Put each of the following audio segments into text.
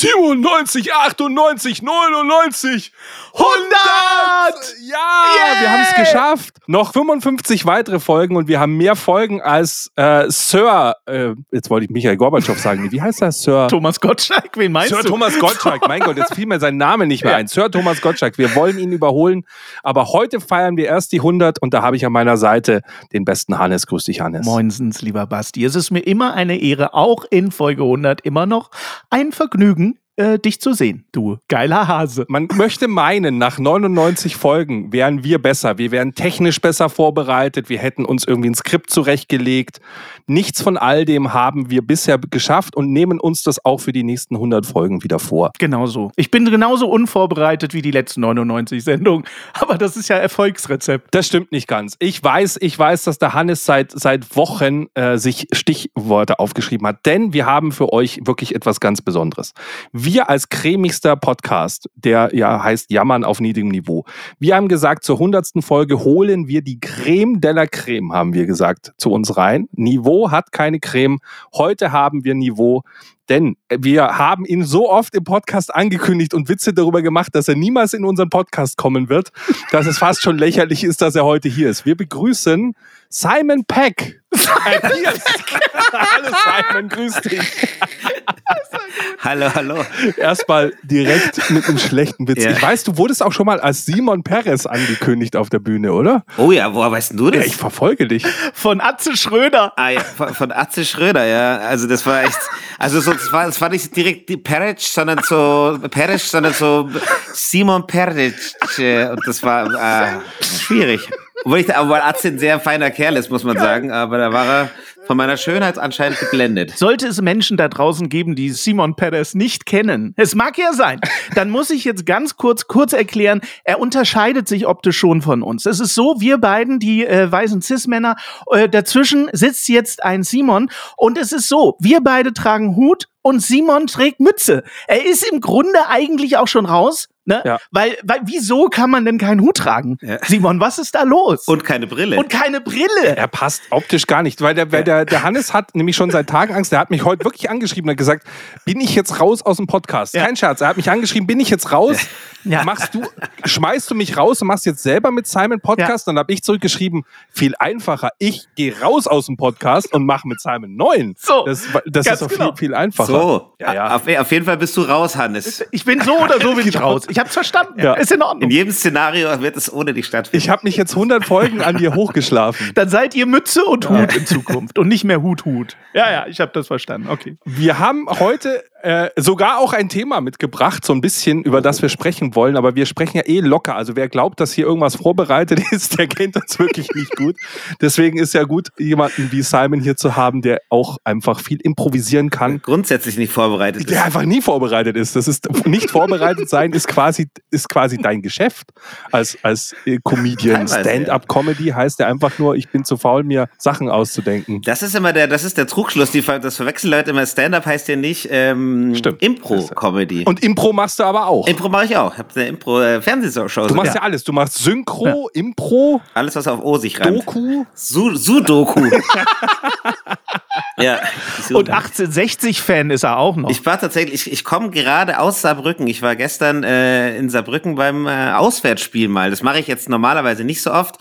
97, 98, 99, 100! Ja, yeah. wir haben es geschafft. Noch 55 weitere Folgen und wir haben mehr Folgen als äh, Sir, äh, jetzt wollte ich Michael Gorbatschow sagen, wie heißt das, Sir? Thomas Gottschalk, wen meinst Sir du? Sir Thomas Gottschalk, mein Gott, jetzt fiel mir sein Name nicht mehr ein. Sir Thomas Gottschalk, wir wollen ihn überholen, aber heute feiern wir erst die 100 und da habe ich an meiner Seite den besten Hannes. Grüß dich, Hannes. Moinsens, lieber Basti. Es ist mir immer eine Ehre, auch in Folge 100 immer noch ein Vergnügen, äh, dich zu sehen, du geiler Hase. Man möchte meinen, nach 99 Folgen wären wir besser. Wir wären technisch besser vorbereitet. Wir hätten uns irgendwie ein Skript zurechtgelegt. Nichts von all dem haben wir bisher geschafft und nehmen uns das auch für die nächsten 100 Folgen wieder vor. Genauso. Ich bin genauso unvorbereitet wie die letzten 99 Sendungen, aber das ist ja Erfolgsrezept. Das stimmt nicht ganz. Ich weiß, ich weiß, dass der Hannes seit, seit Wochen äh, sich Stichworte aufgeschrieben hat, denn wir haben für euch wirklich etwas ganz Besonderes. Wir als cremigster Podcast, der ja heißt Jammern auf niedrigem Niveau, wir haben gesagt, zur 100. Folge holen wir die Creme de la Creme, haben wir gesagt, zu uns rein. Niveau hat keine Creme. Heute haben wir Niveau, denn wir haben ihn so oft im Podcast angekündigt und Witze darüber gemacht, dass er niemals in unseren Podcast kommen wird, dass es fast schon lächerlich ist, dass er heute hier ist. Wir begrüßen Simon Peck. hallo Simon, grüß dich. hallo, hallo. Erstmal direkt mit einem schlechten Witz. Ja. Ich weiß, du wurdest auch schon mal als Simon Perez angekündigt auf der Bühne, oder? Oh ja, woher weißt du das? Ja, ich verfolge dich. Von Atze Schröder. Ah, ja, von, von Atze Schröder, ja. Also das war echt, also so, das war, das war nicht direkt die Perez, sondern so, Perez, sondern so Simon Perez. Und das war äh, schwierig. Obwohl, ich, obwohl Atze ein sehr feiner Kerl ist, muss man sagen, aber da war er von meiner Schönheit anscheinend geblendet. Sollte es Menschen da draußen geben, die Simon Perez nicht kennen, es mag ja sein, dann muss ich jetzt ganz kurz, kurz erklären, er unterscheidet sich optisch schon von uns. Es ist so, wir beiden, die äh, weißen Cis-Männer, äh, dazwischen sitzt jetzt ein Simon und es ist so, wir beide tragen Hut und Simon trägt Mütze. Er ist im Grunde eigentlich auch schon raus, Ne? Ja. Weil, weil, wieso kann man denn keinen Hut tragen? Ja. Simon, was ist da los? Und keine Brille. Und keine Brille. Er passt optisch gar nicht, weil der, weil der, der Hannes hat nämlich schon seit Tagen Angst. Der hat mich heute wirklich angeschrieben und gesagt, bin ich jetzt raus aus dem Podcast? Ja. Kein Scherz. Er hat mich angeschrieben, bin ich jetzt raus? Ja. Machst du, schmeißt du mich raus und machst jetzt selber mit Simon Podcast? Dann habe ich zurückgeschrieben, viel einfacher. Ich gehe raus aus dem Podcast und mache mit Simon neuen. So. Das, das ist doch genau. viel, viel einfacher. So. Ja, ja. Auf, auf, jeden Fall bist du raus, Hannes. Ich bin so oder so bin ich raus. Ich hab's verstanden. Ja. Ist in Ordnung. In jedem Szenario wird es ohne dich stattfinden. Ich habe mich jetzt 100 Folgen an dir hochgeschlafen. Dann seid ihr Mütze und Hut in Zukunft und nicht mehr Hut, Hut. Ja, ja, ich habe das verstanden. Okay. Wir haben heute äh, sogar auch ein Thema mitgebracht, so ein bisschen, über das wir sprechen wollen, aber wir sprechen ja eh locker. Also wer glaubt, dass hier irgendwas vorbereitet ist, der kennt uns wirklich nicht gut. Deswegen ist ja gut, jemanden wie Simon hier zu haben, der auch einfach viel improvisieren kann. Grundsätzlich nicht vorbereitet ist. Der einfach nie vorbereitet ist. Das ist nicht vorbereitet sein, ist quasi, ist quasi dein Geschäft als, als äh, Comedian. Stand-up-Comedy heißt ja einfach nur, ich bin zu faul, mir Sachen auszudenken. Das ist immer der, das ist der Trugschluss. Die, das verwechseln Leute immer. Stand-up heißt ja nicht, ähm, ähm, Impro-Comedy. Und Impro machst du aber auch. Impro mache ich auch. Ich habe eine Impro-Fernsehshow. Du machst ja. ja. alles. Du machst Synchro, ja. Impro. Alles, was auf O sich reimt. Doku. Su Sudoku. ja. Und 1860-Fan ist er auch noch. Ich war tatsächlich, ich, ich komme gerade aus Saarbrücken. Ich war gestern äh, in Saarbrücken beim äh, Auswärtsspiel mal. Das mache ich jetzt normalerweise nicht so oft.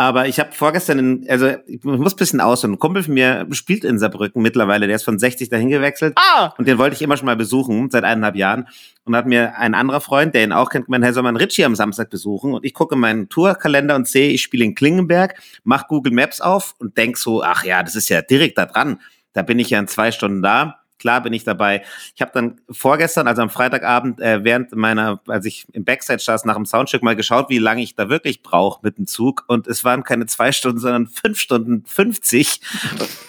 Aber ich habe vorgestern, in, also ich muss ein bisschen aus. Und ein Kumpel von mir spielt in Saarbrücken mittlerweile. Der ist von 60 dahin gewechselt. Ah! Und den wollte ich immer schon mal besuchen, seit eineinhalb Jahren. Und hat mir ein anderer Freund, der ihn auch kennt, gemeint, hey, soll man Ritchie am Samstag besuchen? Und ich gucke meinen Tourkalender und sehe, ich spiele in Klingenberg, mach Google Maps auf und denk so, ach ja, das ist ja direkt da dran. Da bin ich ja in zwei Stunden da klar bin ich dabei. Ich habe dann vorgestern, also am Freitagabend, äh, während meiner, als ich im Backstage saß, nach dem Soundcheck mal geschaut, wie lange ich da wirklich brauche mit dem Zug. Und es waren keine zwei Stunden, sondern fünf Stunden 50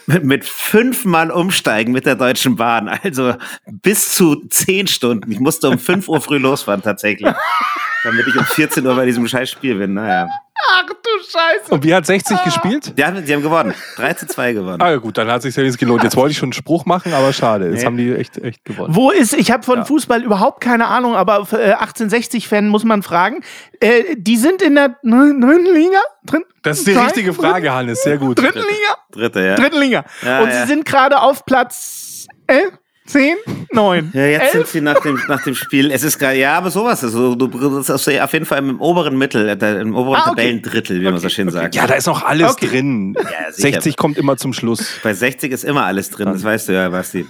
mit, mit fünfmal umsteigen mit der Deutschen Bahn. Also bis zu zehn Stunden. Ich musste um fünf Uhr früh losfahren tatsächlich. damit ich um 14 Uhr bei diesem scheiß Spiel bin. Naja. Ach du Scheiße. Und wie hat 60 gespielt? Die haben, die haben gewonnen. 3 zu 2 gewonnen. Ah ja gut, dann hat sich ja jetzt gelohnt. Jetzt wollte ich schon einen Spruch machen, aber schade. Jetzt Nee. haben die echt, echt gewonnen. Wo ist, ich habe von Ja. Fußball überhaupt keine Ahnung, aber äh, 1860-Fan muss man fragen. Äh, die sind in der dritten Liga? Drin, Das ist die Nein? richtige Frage, Hannes. Sehr gut. Dritten Liga? Dritte, ja. Dritten Liga. Ja, Und ja. sie sind gerade auf Platz 11, 10, 9. Ja, jetzt sind elf. sie nach dem, nach dem Spiel. Es ist gerade, ja, aber sowas. Also, du bist auf jeden Fall im oberen Mittel, äh, im oberen Ah, okay. Tabellendrittel, wie man so schön sagt. Ja, da ist noch alles Okay. drin. Ja, sicher. 60 kommt immer zum Schluss. Bei 60 ist immer alles drin, das weißt du ja, Basti.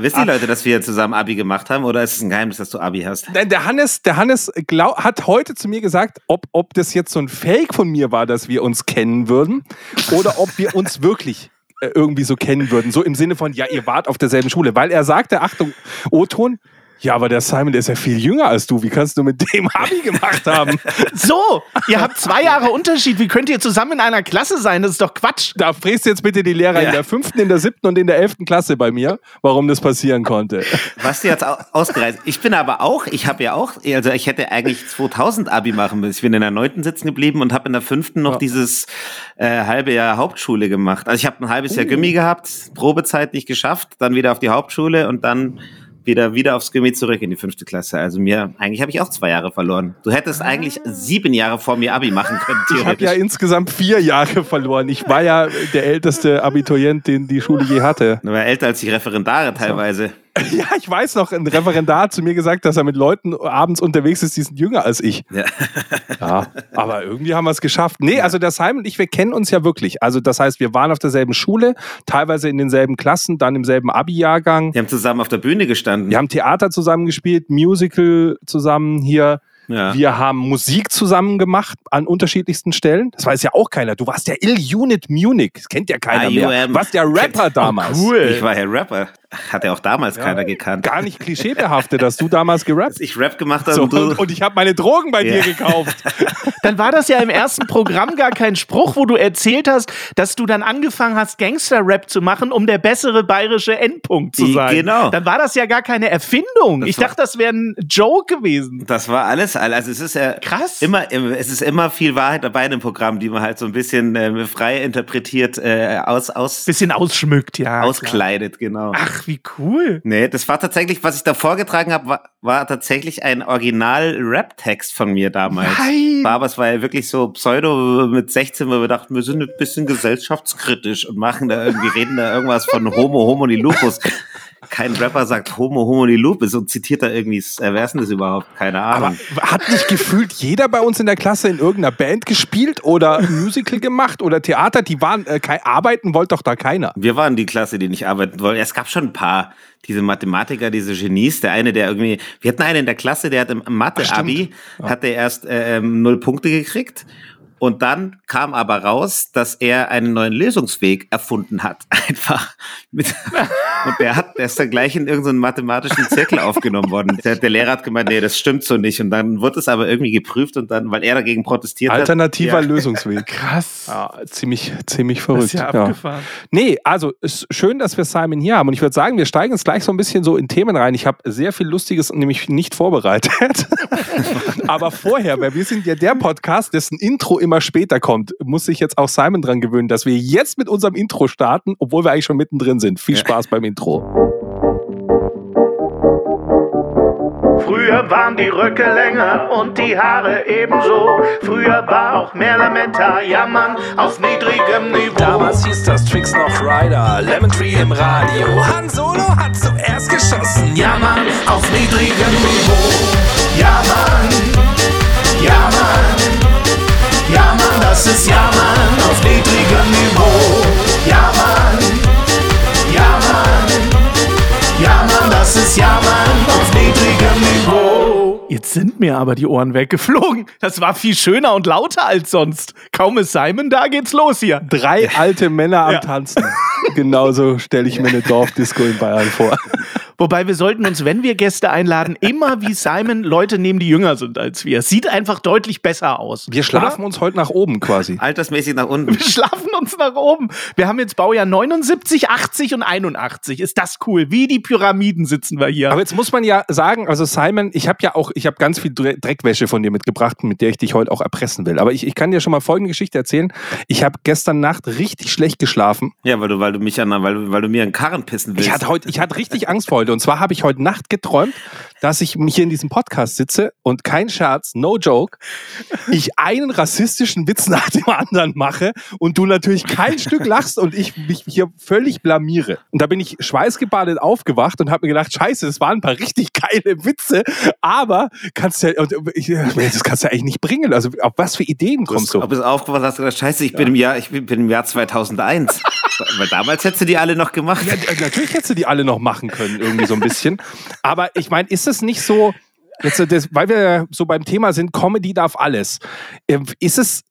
Wissen die Leute, dass wir zusammen Abi gemacht haben oder ist es ein Geheimnis, dass du Abi hast? Nein, Der Hannes, der Hannes glaub, hat heute zu mir gesagt, ob, ob das jetzt so ein Fake von mir war, dass wir uns kennen würden oder ob wir uns wirklich irgendwie so kennen würden. So im Sinne von, ja, ihr wart auf derselben Schule. Weil er sagte, Achtung, O-Ton, ja, aber der Simon, der ist ja viel jünger als du. Wie kannst du mit dem Abi gemacht haben? So, ihr habt zwei Jahre Unterschied. Wie könnt ihr zusammen in einer Klasse sein? Das ist doch Quatsch. Da fräst jetzt bitte die Lehrer Ja. in der fünften, in der siebten und in der elften Klasse bei mir, warum das passieren konnte. Basti hat's au- ausgereist. Ich bin aber auch, ich habe ja auch, also ich hätte eigentlich 2000 Abi machen müssen. Ich bin in der neunten sitzen geblieben und habe in der fünften noch Ja. dieses äh, halbe Jahr Hauptschule gemacht. Also ich habe ein halbes Jahr Gimmi gehabt, Probezeit nicht geschafft, dann wieder auf die Hauptschule und dann wieder wieder aufs Gimmi zurück in die fünfte Klasse. Also mir, eigentlich habe ich auch zwei Jahre verloren. Du hättest eigentlich sieben Jahre vor mir Abi machen können, Ich habe ja insgesamt vier Jahre verloren. Ich war ja der älteste Abiturient, den die Schule je hatte. Du war älter als die Referendare teilweise. Ja, ich weiß noch, ein Referendar hat zu mir gesagt, dass er mit Leuten abends unterwegs ist, die sind jünger als ich. Ja. Ja, aber irgendwie haben wir es geschafft. Nee, also der Simon und ich, wir kennen uns ja wirklich. Also das heißt, wir waren auf derselben Schule, teilweise in denselben Klassen, dann im selben Abi-Jahrgang. Die haben zusammen auf der Bühne gestanden. Wir haben Theater zusammen gespielt, Musical zusammen hier. Ja. Wir haben Musik zusammen gemacht an unterschiedlichsten Stellen. Das weiß ja auch keiner. Du warst der Ill-Unit Munich. Das kennt ja keiner mehr. IUM. Du warst der Rapper damals. Ich war ja Rapper. Hat ja auch damals keiner gekannt. Gar nicht klischeebehaftet, dass du damals gerappt Dass ich Rap gemacht habe so, und und, ich habe meine Drogen bei Ja. dir gekauft. Dann war das ja im ersten Programm gar kein Spruch, wo du erzählt hast, dass du dann angefangen hast, Gangster-Rap zu machen, um der bessere bayerische Endpunkt zu sein. genau. Dann war das ja gar keine Erfindung. ich war- dachte, das wäre ein Joke gewesen. Das war alles. Also es ist ja Krass. immer, es ist immer viel Wahrheit dabei in dem Programm, die man halt so ein bisschen äh, frei interpretiert, äh, aus, aus, Bisschen ausschmückt, ja. klar. auskleidet, genau. Ach, wie cool. Nee, das war tatsächlich, was ich da vorgetragen habe, war, war tatsächlich ein Original-Rap-Text von mir damals. Nein. War, aber es war ja wirklich so Pseudo mit 16, wo wir dachten, wir sind ein bisschen gesellschaftskritisch und machen da irgendwie, reden da irgendwas von Homo, Homo, die Lupus. Kein Rapper sagt Homo, Homo, die Lupus und zitiert da irgendwie, äh, wer ist denn das überhaupt? Keine Aber Ahnung. hat nicht gefühlt jeder bei uns in der Klasse in irgendeiner Band gespielt oder Musical gemacht oder Theater? Die waren, äh, arbeiten wollte doch da keiner. Wir waren die Klasse, die nicht arbeiten wollte. Es gab schon ein paar, diese Mathematiker, diese Genies. Der eine, der irgendwie, wir hatten einen in der Klasse, der hat im Mathe-Abi, hat er erst äh, ähm, null Punkte gekriegt. Und dann kam aber raus, dass er einen neuen Lösungsweg erfunden hat. Einfach. Mit, und der hat, der ist dann gleich in irgendeinen mathematischen Zirkel aufgenommen worden. Der, der Lehrer hat gemeint, nee, das stimmt so nicht. Und dann wurde es aber irgendwie geprüft und dann, weil er dagegen protestiert Alternativer hat. Ja. Lösungsweg. Krass. Ja, ziemlich, ziemlich Das verrückt. ist ja abgefahren. Nee, also ist schön, dass wir Simon hier haben. Und ich würde sagen, wir steigen jetzt gleich so ein bisschen so in Themen rein. Ich habe sehr viel Lustiges nämlich nicht vorbereitet. Aber vorher, weil wir sind ja der Podcast, dessen Intro immer später kommt, muss sich jetzt auch Simon dran gewöhnen, dass wir jetzt mit unserem Intro starten, obwohl wir eigentlich schon mittendrin sind. Viel Spaß beim Intro. Früher waren die Röcke länger und die Haare ebenso. Früher war auch mehr Lametta, jammern auf niedrigem Niveau. Damals hieß das Tricks noch Rider, Lemon Tree im Radio. Han Solo hat zuerst geschossen, ja Jammern auf niedrigem Niveau. Ja, Mann, ja, Mann, ja, Mann, das ist Ja, Mann auf niedrigem Niveau. Ja, Mann, ja, Mann, ja, Mann, das ist Ja, Mann auf niedrigem Niveau. Jetzt sind mir aber die Ohren weggeflogen. Das war viel schöner und lauter als sonst. Kaum ist Simon da, geht's los hier. Drei alte Männer am Ja. Tanzen. Genauso stelle ich mir eine Dorfdisco in Bayern vor. Wobei wir sollten uns, wenn wir Gäste einladen, immer wie Simon Leute nehmen, die jünger sind als wir. Es sieht einfach deutlich besser aus. Wir schlafen uns heute nach oben quasi. Altersmäßig nach unten. Wir schlafen uns nach oben. Wir haben jetzt Baujahr 79, 80 und 81. Ist das cool? Wie die Pyramiden sitzen wir hier. Aber jetzt muss man ja sagen, also Simon, ich habe ja auch, ich habe ganz viel Dre- Dreckwäsche von dir mitgebracht, mit der ich dich heute auch erpressen will. Aber ich, ich kann dir schon mal folgende Geschichte erzählen. Ich habe gestern Nacht richtig schlecht geschlafen. Ja, weil du, weil du mich an, weil, du- weil du mir einen Karren pissen willst. Ich hatte heute, ich hatte richtig Angst vor heute. Und zwar habe ich heute Nacht geträumt, dass ich hier in diesem Podcast sitze und kein Scherz, no joke, ich einen rassistischen Witz nach dem anderen mache und du natürlich kein Stück lachst und ich mich hier völlig blamiere. Und da bin ich schweißgebadet aufgewacht und habe mir gedacht, scheiße, das waren ein paar richtig geile Witze, aber kannst ja, ich, das kannst du ja eigentlich nicht bringen. Also auf was für Ideen kommst du? Ob es aufgewacht hast, gedacht, scheiße, ich bin im Jahr, ich bin, im Jahr 2001. weil damals hättest du die alle noch gemacht. Ja, natürlich hättest du die alle noch machen können, irgendwie so ein bisschen. Aber ich meine, ist es nicht so, jetzt, äh, das, weil wir so beim Thema sind, Comedy darf alles. Ähm, Ist es,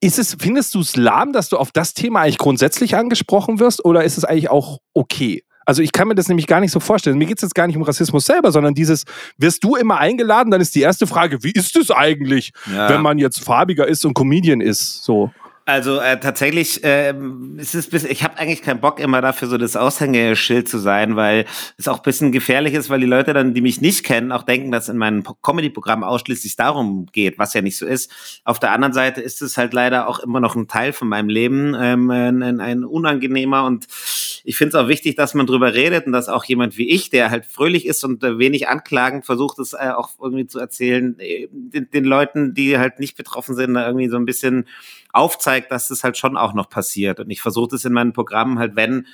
ist es, findest du es lahm, dass du auf das Thema eigentlich grundsätzlich angesprochen wirst oder ist es eigentlich auch okay? Also ich kann mir das nämlich gar nicht so vorstellen. Mir geht es jetzt gar nicht um Rassismus selber, sondern dieses, wirst du immer eingeladen, dann ist die erste Frage, wie ist es eigentlich, Ja. wenn man jetzt farbiger ist und Comedian ist? So. Also äh, tatsächlich ist es bis, ich habe eigentlich keinen Bock immer dafür so das Aushängeschild zu sein, weil es auch bisschen gefährlich ist, weil die Leute dann, die mich nicht kennen, auch denken, dass in meinem Comedy-Programm ausschließlich darum geht, was ja nicht so ist. Auf der anderen Seite ist es halt leider auch immer noch ein Teil von meinem Leben, ähm, ein, ein unangenehmer und ich finde es auch wichtig, dass man drüber redet und dass auch jemand wie ich, der halt fröhlich ist und äh, wenig anklagend versucht, es äh, auch irgendwie zu erzählen, äh, den, den Leuten, die halt nicht betroffen sind, da irgendwie so ein bisschen aufzeigt, dass das halt schon auch noch passiert. Und ich versuche das in meinen Programmen halt, wenn,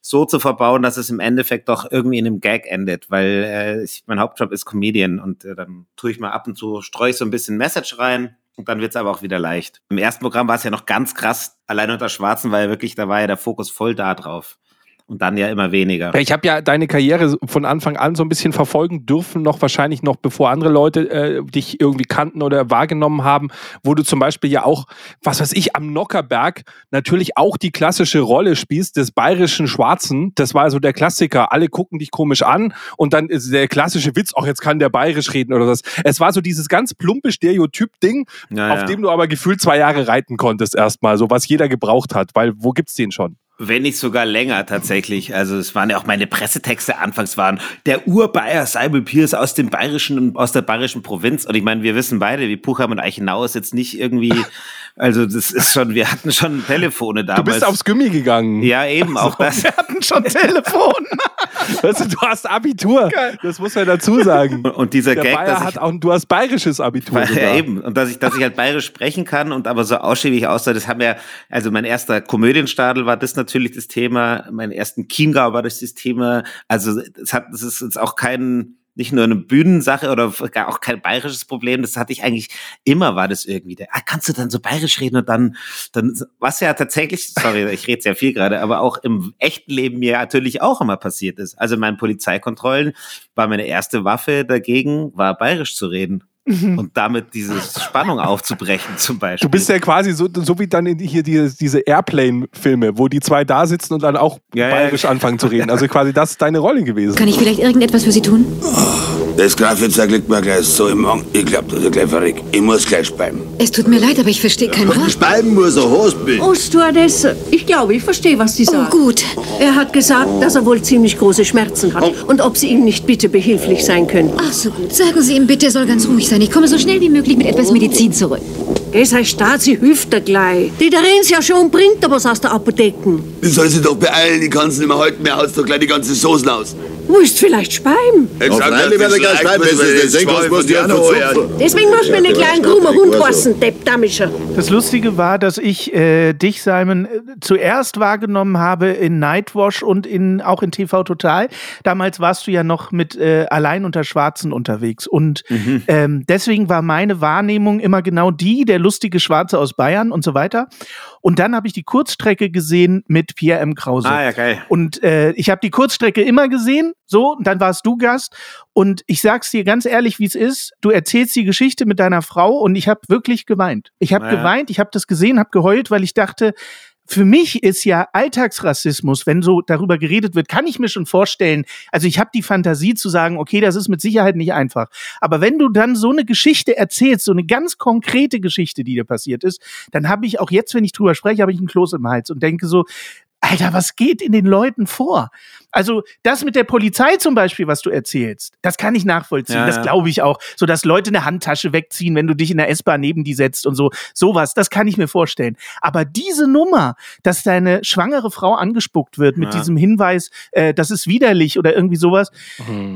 so zu verbauen, dass es im Endeffekt doch irgendwie in einem Gag endet, weil äh, ich, mein Hauptjob ist Comedian und äh, dann tue ich mal ab und zu, streue ich so ein bisschen Message rein. Und dann wird's aber auch wieder leicht. Im ersten Programm war es ja noch ganz krass, allein unter Schwarzen, weil wirklich, da war ja der Fokus voll da drauf. Und dann ja immer weniger. Ich habe ja deine Karriere von Anfang an so ein bisschen verfolgen dürfen, noch wahrscheinlich noch bevor andere Leute äh, dich irgendwie kannten oder wahrgenommen haben, wo du zum Beispiel ja auch, was weiß ich, am Nockerberg natürlich auch die klassische Rolle spielst des bayerischen Schwarzen. Das war so der Klassiker. Alle gucken dich komisch an und dann ist der klassische Witz, auch jetzt kann der bayerisch reden oder das. Es war so dieses ganz plumpe Stereotyp-Ding, Ja, auf dem du aber gefühlt zwei Jahre reiten konntest erstmal, so was jeder gebraucht hat, weil wo gibt's den schon? Wenn nicht sogar länger tatsächlich. Also es waren ja auch meine Pressetexte anfangs waren der Urbayer Simon Pierce aus dem bayerischen aus der bayerischen Provinz. Und ich meine, wir wissen beide, wie Puchheim und Eichenau ist jetzt nicht irgendwie, also das ist schon, wir hatten schon Telefone Du damals. bist aufs Gummi gegangen. ja, eben, auch das. Wir hatten schon Telefon. Weißt du, du hast Abitur. Das muss man dazu sagen. Und dieser Der Gag, Bayer dass ich hat auch, du hast bayerisches Abitur. Weil, sogar. ja, eben. Und dass ich, dass ich halt bayerisch sprechen kann und aber so ausschäbig aussah, das haben ja, also mein erster Komödienstadel war das natürlich das Thema, mein ersten Chiemgau war das das Thema. Also es hat, das ist jetzt auch kein, nicht nur eine Bühnensache oder gar auch kein bayerisches Problem, das hatte ich eigentlich immer war das irgendwie. Der, ah, kannst du dann so bayerisch reden und dann, dann, was ja tatsächlich, sorry, ich rede sehr viel gerade, aber auch im echten Leben mir natürlich auch immer passiert ist. Also in meinen Polizeikontrollen war meine erste Waffe dagegen, war bayerisch zu reden und damit diese Spannung aufzubrechen zum Beispiel. Du bist ja quasi so, so wie dann hier die, diese Airplane-Filme, wo die zwei da sitzen und dann auch Ja, ja. bayerisch anfangen zu reden. Also quasi das ist deine Rolle gewesen. Kann ich vielleicht irgendetwas für Sie tun? Das liegt mir gleich so im Magen. Ich glaub, dass er gleich verreckt. Ich muss gleich speiben. Es tut mir leid, aber ich verstehe kein Wort. Speiben muss er Hosbild. Oh, Stewardess, ich glaube, ich verstehe, was Sie Oh, sagen. gut. Er hat gesagt, dass er wohl ziemlich große Schmerzen hat und ob Sie ihm nicht bitte behilflich sein könnten. Ach, so gut. Sagen Sie ihm bitte, er soll ganz ruhig sein. Ich komme so schnell wie möglich mit etwas Medizin zurück. Sei stark, sie hilft er gleich. Die Daren's ja schon bringt er was aus der Apotheke. Die soll sich doch beeilen. Ich kann's nicht mehr halten. Mir haut's doch gleich die ganze Soßen aus. Willst vielleicht speiben? Ich Auf Freilich wird er gleich speiben, wenn sie den Senkos muss die verzupfen. Deswegen muss mir einen kleinen krummer Hund passen, Depp Damischer. Das Lustige war, dass ich äh, dich, Simon, äh, zuerst wahrgenommen habe in Nightwash und in, auch in TV Total. Damals warst du ja noch mit äh, Allein unter Schwarzen unterwegs. Und ähm, deswegen war meine Wahrnehmung immer genau die der lustige Schwarze aus Bayern und so weiter. Und dann habe ich die Kurzstrecke gesehen mit Pierre M. Krause. Ah, ja, geil. Und äh, ich habe die Kurzstrecke immer gesehen, so, und dann warst du Gast. Und ich sag's dir ganz ehrlich, wie es ist. Du erzählst die Geschichte mit deiner Frau und ich habe wirklich geweint. Ich habe Ja. geweint, ich habe das gesehen, habe geheult, weil ich dachte, für mich ist ja Alltagsrassismus, wenn so darüber geredet wird, kann ich mir schon vorstellen. Also ich habe die Fantasie zu sagen, okay, das ist mit Sicherheit nicht einfach. Aber wenn du dann so eine Geschichte erzählst, so eine ganz konkrete Geschichte, die dir passiert ist, dann habe ich auch jetzt, wenn ich drüber spreche, habe ich einen Kloß im Hals und denke so, Alter, was geht in den Leuten vor? Also das mit der Polizei zum Beispiel, was du erzählst, das kann ich nachvollziehen. Ja, das glaube ich auch. So, dass Leute eine Handtasche wegziehen, wenn du dich in der S-Bahn neben die setzt und so. Sowas, das kann ich mir vorstellen. Aber diese Nummer, dass deine schwangere Frau angespuckt wird mit Ja. diesem Hinweis, äh, das ist widerlich oder irgendwie sowas.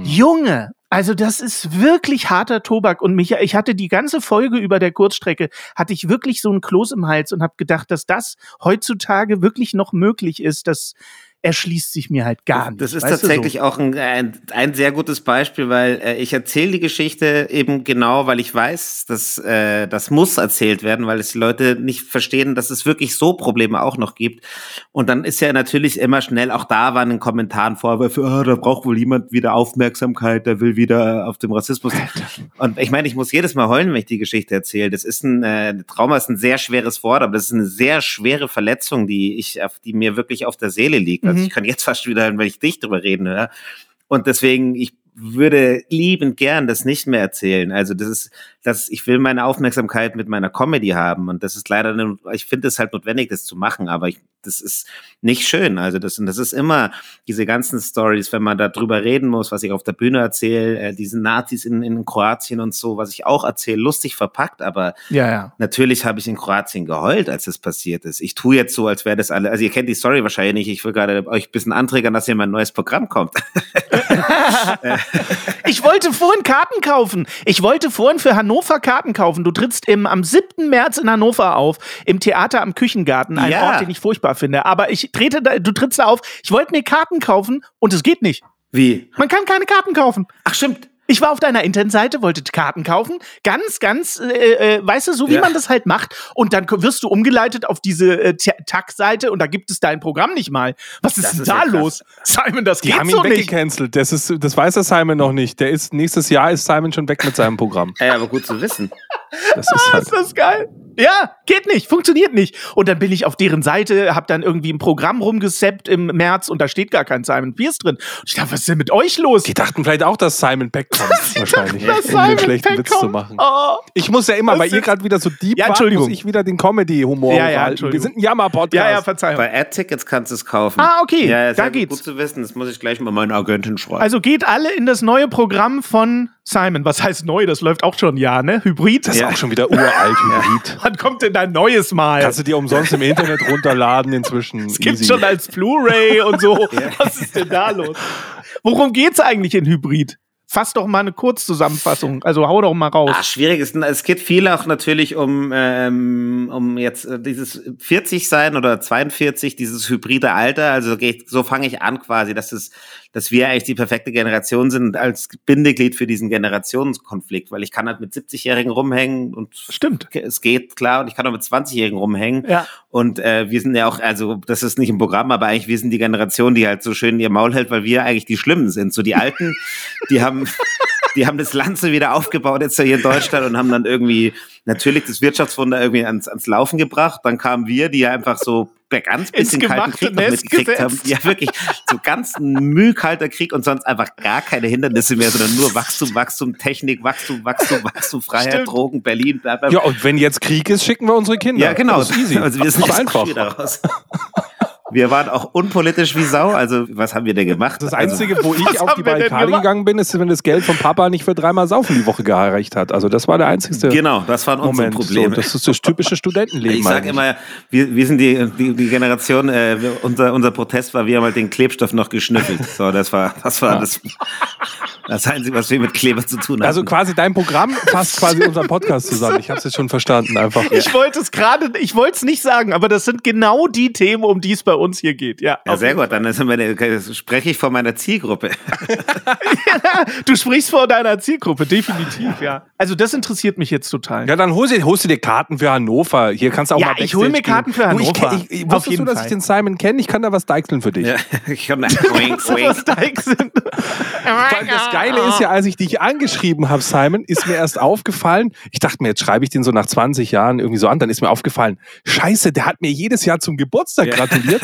Junge, also das ist wirklich harter Tobak. Und mich, ich hatte die ganze Folge über der Kurzstrecke, hatte ich wirklich so einen Kloß im Hals und habe gedacht, dass das heutzutage wirklich noch möglich ist, das erschließt sich mir halt gar nicht. Das ist tatsächlich so? auch ein, ein, ein sehr gutes Beispiel, weil äh, ich erzähle die Geschichte eben genau, weil ich weiß, dass äh, das muss erzählt werden, weil es die Leute nicht verstehen, dass es wirklich so Probleme auch noch gibt. Und dann ist ja natürlich immer schnell, auch da waren in Kommentaren Vorwürfe, oh, da braucht wohl jemand wieder Aufmerksamkeit, der will wieder auf dem Rassismus. Und ich meine, ich muss jedes Mal heulen, wenn ich die Geschichte erzähle. Das ist ein äh, Trauma ist ein sehr schweres Wort, aber das ist eine sehr schwere Verletzung, die ich, die mir wirklich auf der Seele liegt. Also Mhm. ich kann jetzt fast wieder, wenn ich dich drüber reden höre. Und deswegen, ich würde liebend gern das nicht mehr erzählen. Also das ist, das, ich will meine Aufmerksamkeit mit meiner Comedy haben und das ist leider, eine, ich finde es halt notwendig, das zu machen, aber ich, das ist nicht schön. Also das, und das ist immer diese ganzen Stories, wenn man da drüber reden muss, was ich auf der Bühne erzähle, äh, diese Nazis in, in Kroatien und so, was ich auch erzähle, lustig verpackt, aber Ja, ja. Natürlich habe ich in Kroatien geheult, als das passiert ist. Ich tue jetzt so, als wäre das alle. Also ihr kennt die Story wahrscheinlich nicht. Ich will gerade euch ein bisschen anträgern, dass hier mein neues Programm kommt. Ich wollte vorhin Karten kaufen. Ich wollte vorhin für Hannover Karten kaufen. Du trittst im, am 7. März in Hannover auf, im Theater am Küchengarten, ein Ja. Ort, den ich furchtbar finde. Aber ich trete da, du trittst da auf. Ich wollte mir Karten kaufen und es geht nicht. Wie? Man kann keine Karten kaufen. Ach stimmt. Ich war auf deiner Internetseite, wollte Karten kaufen, ganz, ganz, äh, äh, weißt du, so wie Ja. man das halt macht. Und dann wirst du umgeleitet auf diese äh, Ta- TAG-Seite und da gibt es dein Programm nicht mal. Was ist Das denn ist da ja krass. los? Simon, das Die geht haben so ihn weggecancelt. Das, ist, das weiß der Simon noch nicht. Der ist, nächstes Jahr ist Simon schon weg mit seinem Programm. Ey, aber gut zu wissen. Das ist halt. Ist das geil? Ja, geht nicht, funktioniert nicht. Und dann bin ich auf deren Seite, hab dann irgendwie ein Programm rumgesappt im März und da steht gar kein Simon Pierce drin. Und ich dachte, was ist denn mit euch los? Die dachten vielleicht auch, dass Simon Beck kommt. wahrscheinlich. Dass um den Simon schlechten Peck Witz zu kommt. machen. Oh. Ich muss ja immer, weil ihr gerade wieder so deep Ja, wart, Entschuldigung. muss ich wieder den Comedy-Humor Ja, ja, aufhalten. Wir Entschuldigung. sind ein Jammer-Podcast. Ja, ja, Verzeihung. Bei Ad-Tickets kannst du es kaufen. Ah, okay, Ja, da sehr geht's. Gut zu wissen. Das muss ich gleich mal meinen Agentin schreiben. Also geht alle in das neue Programm von Simon. Was heißt neu? Das läuft auch schon ein Jahr, ne? Hybrid. das ist Ja. auch schon wieder uralt, Hybrid. Wann kommt denn dein neues Mal? Kannst du dir umsonst im Internet runterladen inzwischen. Es Easy. schon als Blu-ray und so. Was ist denn da los? Worum geht's eigentlich in Hybrid? Fass doch mal eine Kurzzusammenfassung. Also hau doch mal raus. Ah, schwierig ist, es geht viel auch natürlich um, ähm, um jetzt äh, dieses 40 sein oder 42, dieses hybride Alter. Also geht, so fange ich an quasi, dass es, dass wir eigentlich die perfekte Generation sind als Bindeglied für diesen Generationskonflikt, weil ich kann halt mit 70-Jährigen rumhängen und Stimmt. es geht klar und ich kann auch mit 20-Jährigen rumhängen. Ja. Und äh, wir sind ja auch, also das ist nicht im Programm, aber eigentlich wir sind die Generation, die halt so schön ihr Maul hält, weil wir eigentlich die Schlimmen sind. So die Alten, die haben, die haben das Land so wieder aufgebaut jetzt hier in Deutschland und haben dann irgendwie natürlich das Wirtschaftswunder irgendwie ans, ans Laufen gebracht. Dann kamen wir, die ja einfach so ganz bisschen kalten Krieg noch mitgekriegt haben. gesetzt. Ja, wirklich. So ganz mühkalter Krieg und sonst einfach gar keine Hindernisse mehr, sondern nur Wachstum, Wachstum, Technik, Wachstum, Wachstum, Wachstum, Freiheit, Stimmt. Drogen, Berlin, bla, bla. Ja, und wenn jetzt Krieg ist, schicken wir unsere Kinder. Ja, genau. Das ist easy. Also wir sind jetzt einfach. wieder raus. Wir waren auch unpolitisch wie Sau. Also was haben wir denn gemacht? Das also, Einzige, wo ich Was auf die Barrikade gegangen bin, ist, wenn das Geld vom Papa nicht für dreimal Saufen die Woche gereicht hat. Also das war der einzigste genau, das waren unsere. Probleme. So, das ist das typische Studentenleben. ich sag eigentlich. immer, wir, wir sind die, die, die Generation, äh, wir, unser, unser Protest war, wir haben halt den Klebstoff noch geschnüffelt. So, das war, das war das. Das Einzige, was wir mit Kleber zu tun haben. Also quasi dein Programm fasst quasi unseren Podcast zusammen. Ich habe es jetzt schon verstanden einfach. Ich wollte es gerade, ich wollte es nicht sagen, aber das sind genau die Themen, um die es bei uns hier geht. Ja, ja sehr gut. Dann ist meine, spreche ich von meiner Zielgruppe. Du sprichst vor deiner Zielgruppe, definitiv, ja. Also das interessiert mich jetzt total. Ja, dann holst du, holst du dir Karten für Hannover. Hier kannst du auch Ja, mal ich hol mir Backstage Karten für Du, ich, Hannover. Ich, ich, Auf wusstest jeden du, dass Fall. ich den Simon kenne? Ich kann da was deichseln für dich. Ja, ich wink, So was. Vor allem das Geile ist ja, als ich dich angeschrieben habe, Simon, ist mir erst aufgefallen, ich dachte mir, jetzt schreibe ich den so nach 20 Jahren irgendwie so an, dann ist mir aufgefallen, scheiße, der hat mir jedes Jahr zum Geburtstag gratuliert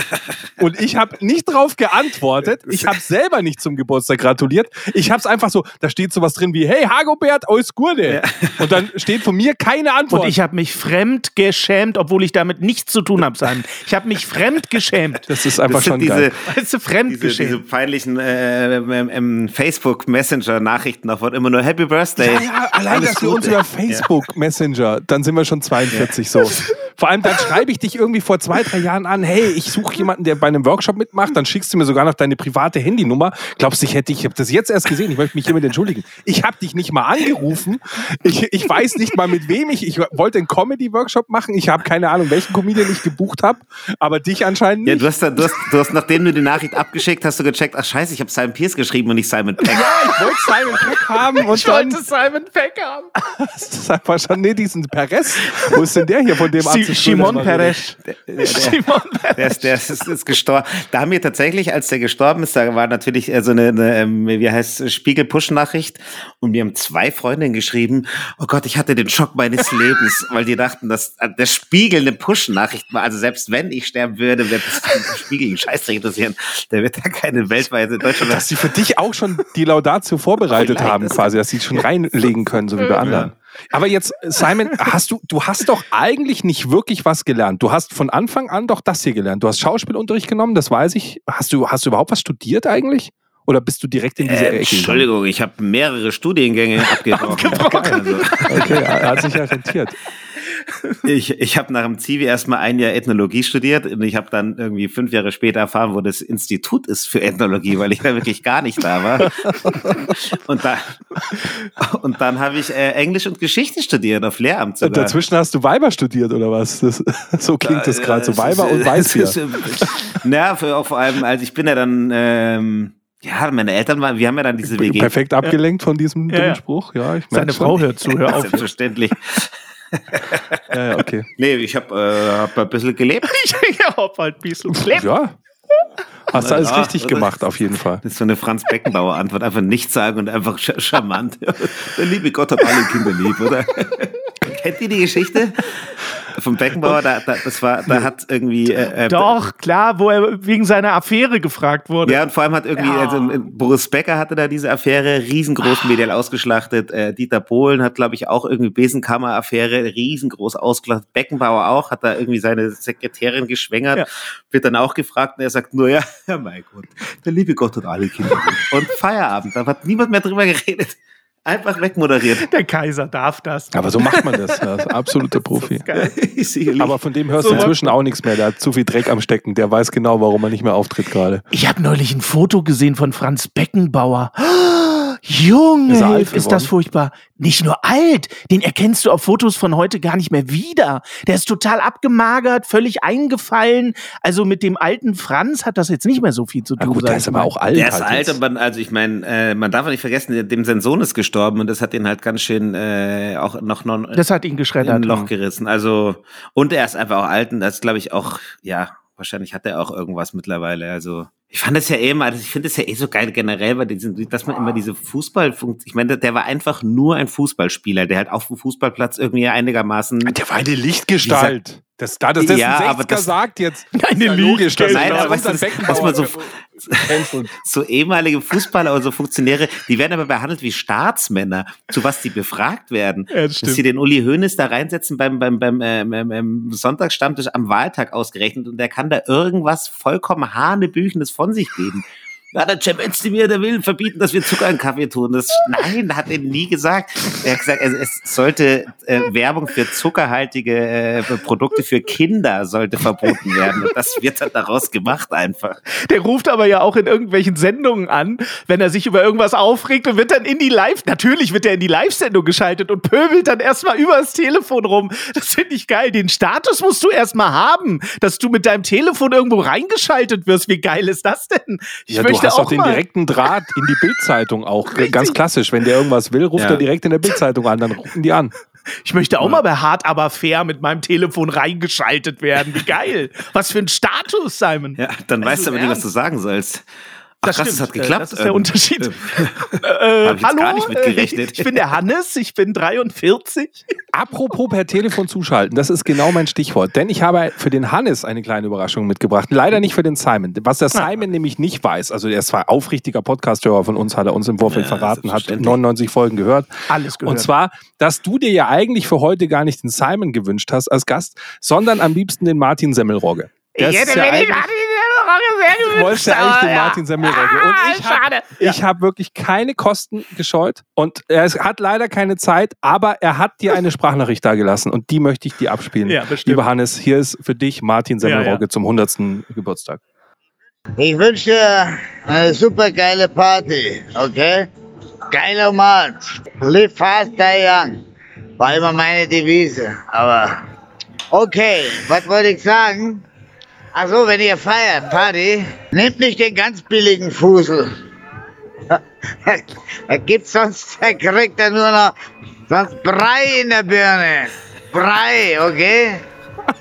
und ich habe nicht drauf geantwortet, ich habe selber nicht zum Geburtstag gratuliert, ich habe es einfach so, da steht sowas drin wie, hey Hagobert, alles Gute und dann steht von mir keine Antwort. Und ich habe mich fremd geschämt, obwohl ich damit nichts zu tun habe, Simon. Ich habe mich fremd geschämt. das ist einfach Das sind schon diese, geil. Weißt du, fremd diese, diese geschämt. peinlichen äh, ähm, ähm, Facebook Messenger Nachrichten auf immer nur Happy Birthday. Ja, ja, allein, Alles dass wir uns über Facebook Messenger, dann sind wir schon 42 so. Vor allem, dann schreibe ich dich irgendwie vor zwei, drei Jahren an, hey, ich suche jemanden, der bei einem Workshop mitmacht, dann schickst du mir sogar noch deine private Handynummer. Glaubst du, ich hätte, ich habe das jetzt erst gesehen, ich möchte mich hiermit entschuldigen. Ich habe dich nicht mal angerufen. Ich, ich weiß nicht mal mit wem ich, ich wollte einen Comedy-Workshop machen. Ich habe keine Ahnung, welchen Comedian ich gebucht habe, aber dich anscheinend Ja, nicht. du hast, du, hast, du hast, nachdem du die Nachricht abgeschickt hast, du gecheckt, ach scheiße, ich habe Simon Pierce geschrieben und nicht Simon Peck. ich wollte Simon Peck haben und Ich dann wollte Simon Peck haben. das ist einfach schon, nee, diesen Perez. Wo ist denn der hier von dem Si- Simon Perez. Simon der ist, der ist, ist, ist gestorben. Da haben wir tatsächlich, als der gestorben ist, da war natürlich äh, so eine, eine ähm, wie heißt Spiegel-Push-Nachricht und mir haben zwei Freundinnen geschrieben, oh Gott, ich hatte den Schock meines Lebens, weil die dachten, dass äh, der Spiegel eine Push-Nachricht war. Also selbst wenn ich sterben würde, wird das Spiegel einen Scheißdreck interessieren. Der wird da keine weltweite Deutschland. dass sie für dich auch schon die Laudatio vorbereitet haben, quasi, dass sie schon reinlegen können, so wie bei anderen. Aber jetzt, Simon, hast du, du hast doch eigentlich nicht wirklich was gelernt. Du hast von Anfang an doch das hier gelernt. Du hast Schauspielunterricht genommen, das weiß ich. Hast du, hast du überhaupt was studiert eigentlich? Oder bist du direkt in diese Äh, Ecke? gegangen? Entschuldigung, ich habe mehrere Studiengänge abgebrochen. Also, Okay, er hat sich ja rentiert. ich ich habe nach dem Zivi erstmal ein Jahr Ethnologie studiert und ich habe dann irgendwie fünf Jahre später erfahren, wo das Institut ist für Ethnologie, weil ich da wirklich gar nicht da war. und, da, und dann habe ich äh, Englisch und Geschichte studiert auf Lehramt sogar. Dazwischen hast du Weiber studiert oder was? Das, so klingt das gerade, so Weiber und Weißbier. Ja, für, vor allem, also ich bin ja dann, ähm, ja, meine Eltern waren, wir haben ja dann diese WG. Perfekt abgelenkt von diesem Ja, dummen ja. Spruch. Ja, ich Seine Frau hört zu, hör auf. Selbstverständlich. Ja, ja, okay. Nee, ich habe äh, hab ein bisschen gelebt. Ich hab halt ein bisschen klebt. Ja. Hast du alles Ja, richtig gemacht, auf jeden Fall. Das ist so eine Franz Beckenbauer Antwort. Einfach nichts sagen und einfach charmant. Der liebe Gott hat alle Kinder lieb, oder? Kennt ihr die Geschichte? Vom Beckenbauer, da, da, das war, da hat irgendwie. Äh, äh, Doch, klar, wo er wegen seiner Affäre gefragt wurde. Ja, und vor allem hat irgendwie, also äh, Boris Becker hatte da diese Affäre riesengroß medial ausgeschlachtet. Äh, Dieter Bohlen hat, glaube ich, auch irgendwie Besenkammer-Affäre riesengroß ausgeschlachtet. Beckenbauer auch, hat da irgendwie seine Sekretärin geschwängert, Ja. wird dann auch gefragt und er sagt nur, ja, ja, mein Gott, der liebe Gott hat alle Kinder. Und Feierabend, da hat niemand mehr drüber geredet. Einfach wegmoderiert. Der Kaiser darf das. Aber so macht man das. Ist absoluter Profi. Aber von dem hörst du inzwischen auch nichts mehr. Der hat zu viel Dreck am Stecken. Der weiß genau, warum er nicht mehr auftritt gerade. Ich habe neulich ein Foto gesehen von Franz Beckenbauer. Junge, Ist ist, das furchtbar. Nicht nur alt, den erkennst du auf Fotos von heute gar nicht mehr wieder. Der ist total abgemagert, völlig eingefallen. Also mit dem alten Franz hat das jetzt nicht mehr so viel zu Na tun. gut, der ist aber auch alt. Der ist halt alt, aber also ich meine, äh, man darf auch nicht vergessen, dem sein Sohn ist gestorben und das hat ihn halt ganz schön äh, auch noch, noch Das hat ihn in geschreddert. ein Loch gerissen. Also und er ist einfach auch alt und das glaube ich auch, ja, wahrscheinlich hat er auch irgendwas mittlerweile. Also ich fand es ja eh immer, also ich finde es ja eh so geil generell, bei diesen, dass man immer diese Fußball, ich meine, der war einfach nur ein Fußballspieler, der halt auf dem Fußballplatz irgendwie einigermaßen Der war eine Lichtgestalt. Das, da das, das Ja, aber 60er das- sagt jetzt. Eine Lichtgestalt. er Nein, aber weißt du, das- was man so- so ehemalige Fußballer oder so Funktionäre, die werden aber behandelt wie Staatsmänner, zu was die befragt werden. Ja, das dass sie den Uli Hoeneß da reinsetzen beim, beim, beim ähm, ähm, ähm, Sonntagsstammtisch am Wahltag ausgerechnet und der kann da irgendwas vollkommen Hanebüchenes von sich geben. Ja, der Cem Özdemir, der will verbieten, dass wir Zucker in Kaffee tun. Das, nein, hat er nie gesagt. Er hat gesagt, also es sollte äh, Werbung für zuckerhaltige äh, Produkte für Kinder sollte verboten werden. Und das wird dann daraus gemacht einfach. Der ruft aber ja auch in irgendwelchen Sendungen an, wenn er sich über irgendwas aufregt und wird dann in die Live, natürlich wird er in die Live-Sendung geschaltet und pöbelt dann erstmal übers Telefon rum. Das finde ich geil. Den Status musst du erstmal haben, dass du mit deinem Telefon irgendwo reingeschaltet wirst. Wie geil ist das denn? Ich Ja, du hast doch den direkten Draht in die Bildzeitung auch. Ganz klassisch. Wenn der irgendwas will, ruft Ja. er direkt in der Bildzeitung an, dann rufen die an. Ich möchte auch mal bei Hart aber fair mit meinem Telefon reingeschaltet werden. Wie geil. Was für ein Status, Simon. Ja, dann Also weißt du aber nicht, was du sagen sollst. Ach, Das stimmt. das hat Äh, geklappt. Das ist der Ähm, Unterschied. äh, Äh, hallo, gar nicht mit äh. Ich, bin der Hannes, ich bin 43. Apropos per Telefon zuschalten, das ist genau mein Stichwort. Denn ich habe für den Hannes eine kleine Überraschung mitgebracht. Leider nicht für den Simon. Was der Simon nämlich nicht weiß, also er ist zwar aufrichtiger Podcast-Hörer von uns, hat er uns im Vorfeld Ja, verraten, hat selbstverständlich. 99 Folgen gehört. Alles gehört. Und zwar, dass du dir ja eigentlich für heute gar nicht den Simon gewünscht hast als Gast, sondern am liebsten den Martin Semmelrogge. Der Ich ist hätte ja mir Martin sehr gewünscht, wolltest ja eigentlich den ja. Martin Semmelrogge. Und Ah, ich habe ich hab wirklich keine Kosten gescheut. Und er hat leider keine Zeit, aber er hat dir eine Sprachnachricht da gelassen und die möchte ich dir abspielen. Ja. Lieber Hannes, hier ist für dich Martin Semmelrogge Ja, zum 100. Geburtstag. Ich wünsche dir eine super geile Party, okay? Geiler March. Live fast, die young. War immer meine Devise. Aber okay, was wollte ich sagen? Also, wenn ihr feiert, Party, nehmt nicht den ganz billigen Fusel. da gibt's sonst, da kriegt er nur noch sonst Brei in der Birne. Brei, okay?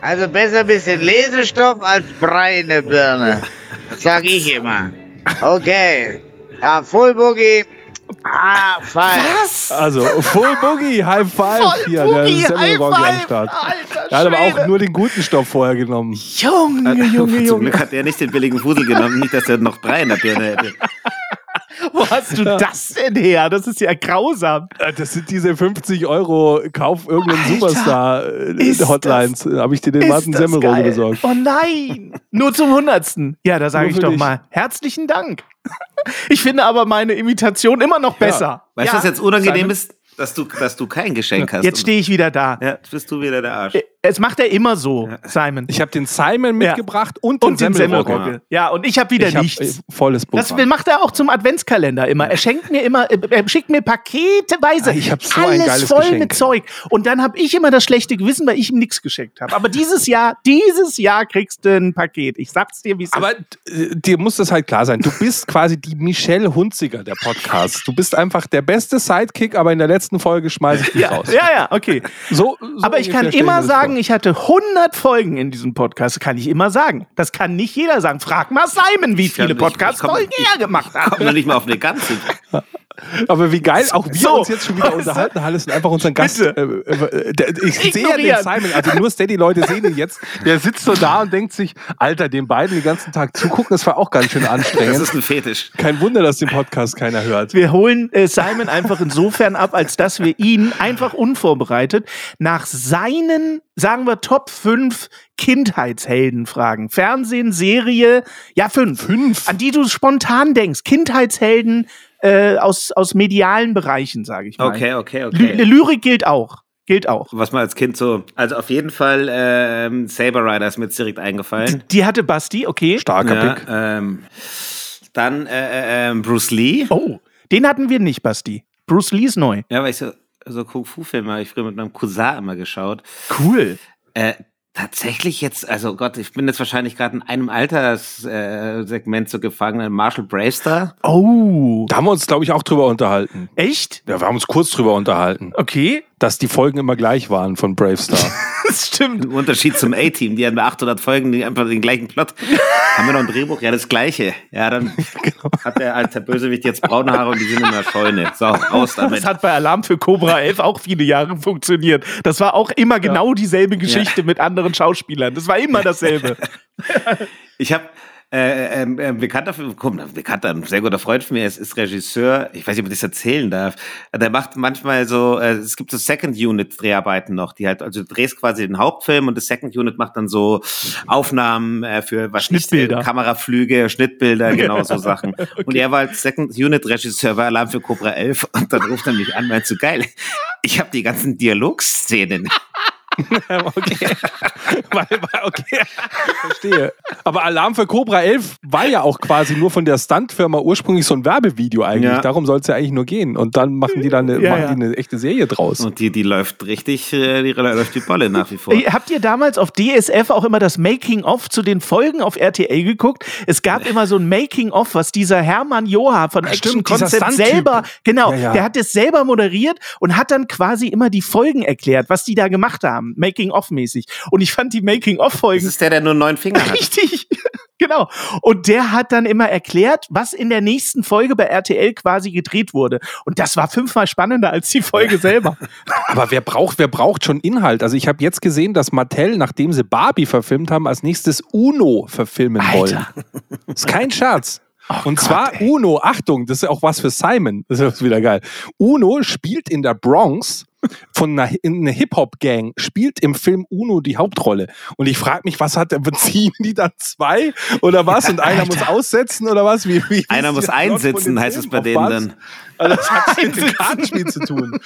Also besser ein bisschen Lesestoff als Brei in der Birne. Sag ich immer. Okay. Ja, Full Boogie. Ah, fein. Also, Full Boogie, High Five Voll hier, Boogie, der am High Five, Start. Alter Er hat aber auch nur den guten Stoff vorher genommen. Junge, Junge, Zum Junge. Glück hat er nicht den billigen Fusel genommen, nicht, dass er noch Brei in der Birne hätte. Wo hast du das denn her? Das ist ja grausam. Äh, Das sind diese 50 Euro Kauf irgendeinen Alter, Superstar äh, habe ich dir den Martin geil. besorgt. Oh nein. Nur zum Hundertsten. Ja, da sage ich doch dich. mal herzlichen Dank. Ich finde aber meine Imitation immer noch besser. Weißt du, Ja, was jetzt unangenehm Simon, ist? Dass du, dass du kein Geschenk hast. Jetzt stehe ich wieder da. Ja, jetzt bist du wieder der Arsch. Es macht er immer so, Simon. Ich habe den Simon Ja. mitgebracht und den Und den Semmelrogge. Ja, und ich habe wieder Ich hab, nichts. äh, volles Das Programm. macht er auch zum Adventskalender immer. Er schenkt mir immer, äh, er schickt mir paketeweise Ah, ich hab so ein alles geiles voll Geschenk. mit Zeug. Und dann habe ich immer das schlechte Gewissen, weil ich ihm nichts geschenkt habe. Aber dieses Jahr, dieses Jahr kriegst du ein Paket. Ich sag's dir, wie es Aber ist. äh, dir muss das halt klar sein. Du bist quasi die Michelle Hunziger der Podcast. Du bist einfach der beste Sidekick, aber in der letzten Folge schmeiße ich dich Ja, raus. ja, ja, okay. So, so Aber ich kann immer das sagen, ich hatte 100 Folgen in diesem Podcast. Kann ich immer sagen. Das kann nicht jeder sagen. Frag mal Simon, wie viele ich- ich Podcast-Folgen er gemacht hat. Komm noch nicht mal auf eine ganze. Aber wie geil auch wir So, uns jetzt schon wieder du? unterhalten, Hannes, und einfach unseren Gast. Äh, äh, der- ich sehe ja den. Simon, also nur Steady-Leute sehen ihn jetzt. Der sitzt so da und denkt sich, Alter, den beiden den ganzen Tag zugucken, das war auch ganz schön Das anstrengend. ist ein Fetisch. Kein Wunder, dass den Podcast keiner hört. Wir holen äh, Simon einfach insofern ab, als dass wir ihn einfach unvorbereitet nach seinen, sagen wir, Top 5 Kindheitshelden fragen. Fernsehen, Serie, ja, fünf. Fünf? An die du spontan denkst. Kindheitshelden äh, aus, aus medialen Bereichen, sage ich mal. Okay, okay, Ly okay. Lyrik gilt auch. Gilt auch. Was man als Kind so. Also auf jeden Fall ähm, Saber Rider ist mir jetzt direkt eingefallen. Die hatte Basti, okay. Starker Ja, Pick. ähm, dann äh, äh, ähm, Bruce Lee. Oh, den hatten wir nicht, Basti. Bruce Lee ist neu. Ja, weil ich so, so Kung-Fu-Filme habe ich früher mit meinem Cousin immer geschaut. Cool. Äh, tatsächlich jetzt, also Gott, ich bin jetzt wahrscheinlich gerade in einem Alterssegment äh, so gefangen, Marshall Bravestar. Oh. Da haben wir uns, glaube ich, auch drüber unterhalten. Echt? Ja, wir haben uns kurz drüber unterhalten, Okay. dass die Folgen immer gleich waren von Bravestar. Das stimmt. Im Unterschied zum A-Team, die haben bei 800 Folgen einfach den gleichen Plot. haben wir noch ein Drehbuch? Ja, das gleiche. Ja, dann hat der alte Bösewicht jetzt braune Haare und die sind in der Scheune. So, raus damit. Das hat bei Alarm für Cobra 11 auch viele Jahre funktioniert. Das war auch immer genau dieselbe Geschichte mit anderen Schauspielern. Das war immer dasselbe. Ich habe äh, ähm, äh, bekannter, komm, ein bekannter, ein sehr guter Freund von mir, ist, ist Regisseur, ich weiß nicht, ob ich das erzählen darf, der macht manchmal so, äh, es gibt so Second Unit Dreharbeiten noch, die halt, also du drehst quasi den Hauptfilm und das Second Unit macht dann so Aufnahmen äh, für was Schnittbilder. Nicht, Kameraflüge, Schnittbilder, genau so Sachen. Und er war als Second Unit Regisseur bei Alarm für Cobra 11 und dann ruft er mich an, meinst du, geil, ich habe die ganzen Dialogszenen. okay. okay. Verstehe. Aber Alarm für Cobra 11 war ja auch quasi nur von der Stuntfirma ursprünglich so ein Werbevideo eigentlich. Ja. Darum soll es ja eigentlich nur gehen. Und dann machen die dann eine, Ja, machen ja. die eine echte Serie draus. Und die, die läuft richtig, äh, die läuft die Bolle nach wie vor. Habt ihr damals auf DSF auch immer das Making-of zu den Folgen auf RTL geguckt? Es gab immer so ein Making-of, was dieser Hermann Joha von Action Concept selber, genau, Ja, ja. der hat es selber moderiert und hat dann quasi immer die Folgen erklärt, was die da gemacht haben, Making-of-mäßig. Und ich fand die Das Making-of-Folgen ist der, der nur neun Finger hat. Richtig, genau. Und der hat dann immer erklärt, was in der nächsten Folge bei RTL quasi gedreht wurde. Und das war fünfmal spannender als die Folge selber. Aber wer braucht, wer braucht schon Inhalt? Also ich habe jetzt gesehen, dass Mattel, nachdem sie Barbie verfilmt haben, als nächstes Uno verfilmen wollen. Das ist kein Scherz. Und zwar Uno, Achtung, das ist auch was für Simon. Das ist wieder geil. Uno spielt in der Bronx von einer, in einer Hip-Hop-Gang, spielt im Film Uno die Hauptrolle. Und ich frage mich, was hat der, beziehen die dann zwei oder was? Und einer muss aussetzen oder was? Wie, wie Einer muss einsitzen, heißt es bei denen dann. Also das hat mit dem Kartenspiel zu tun.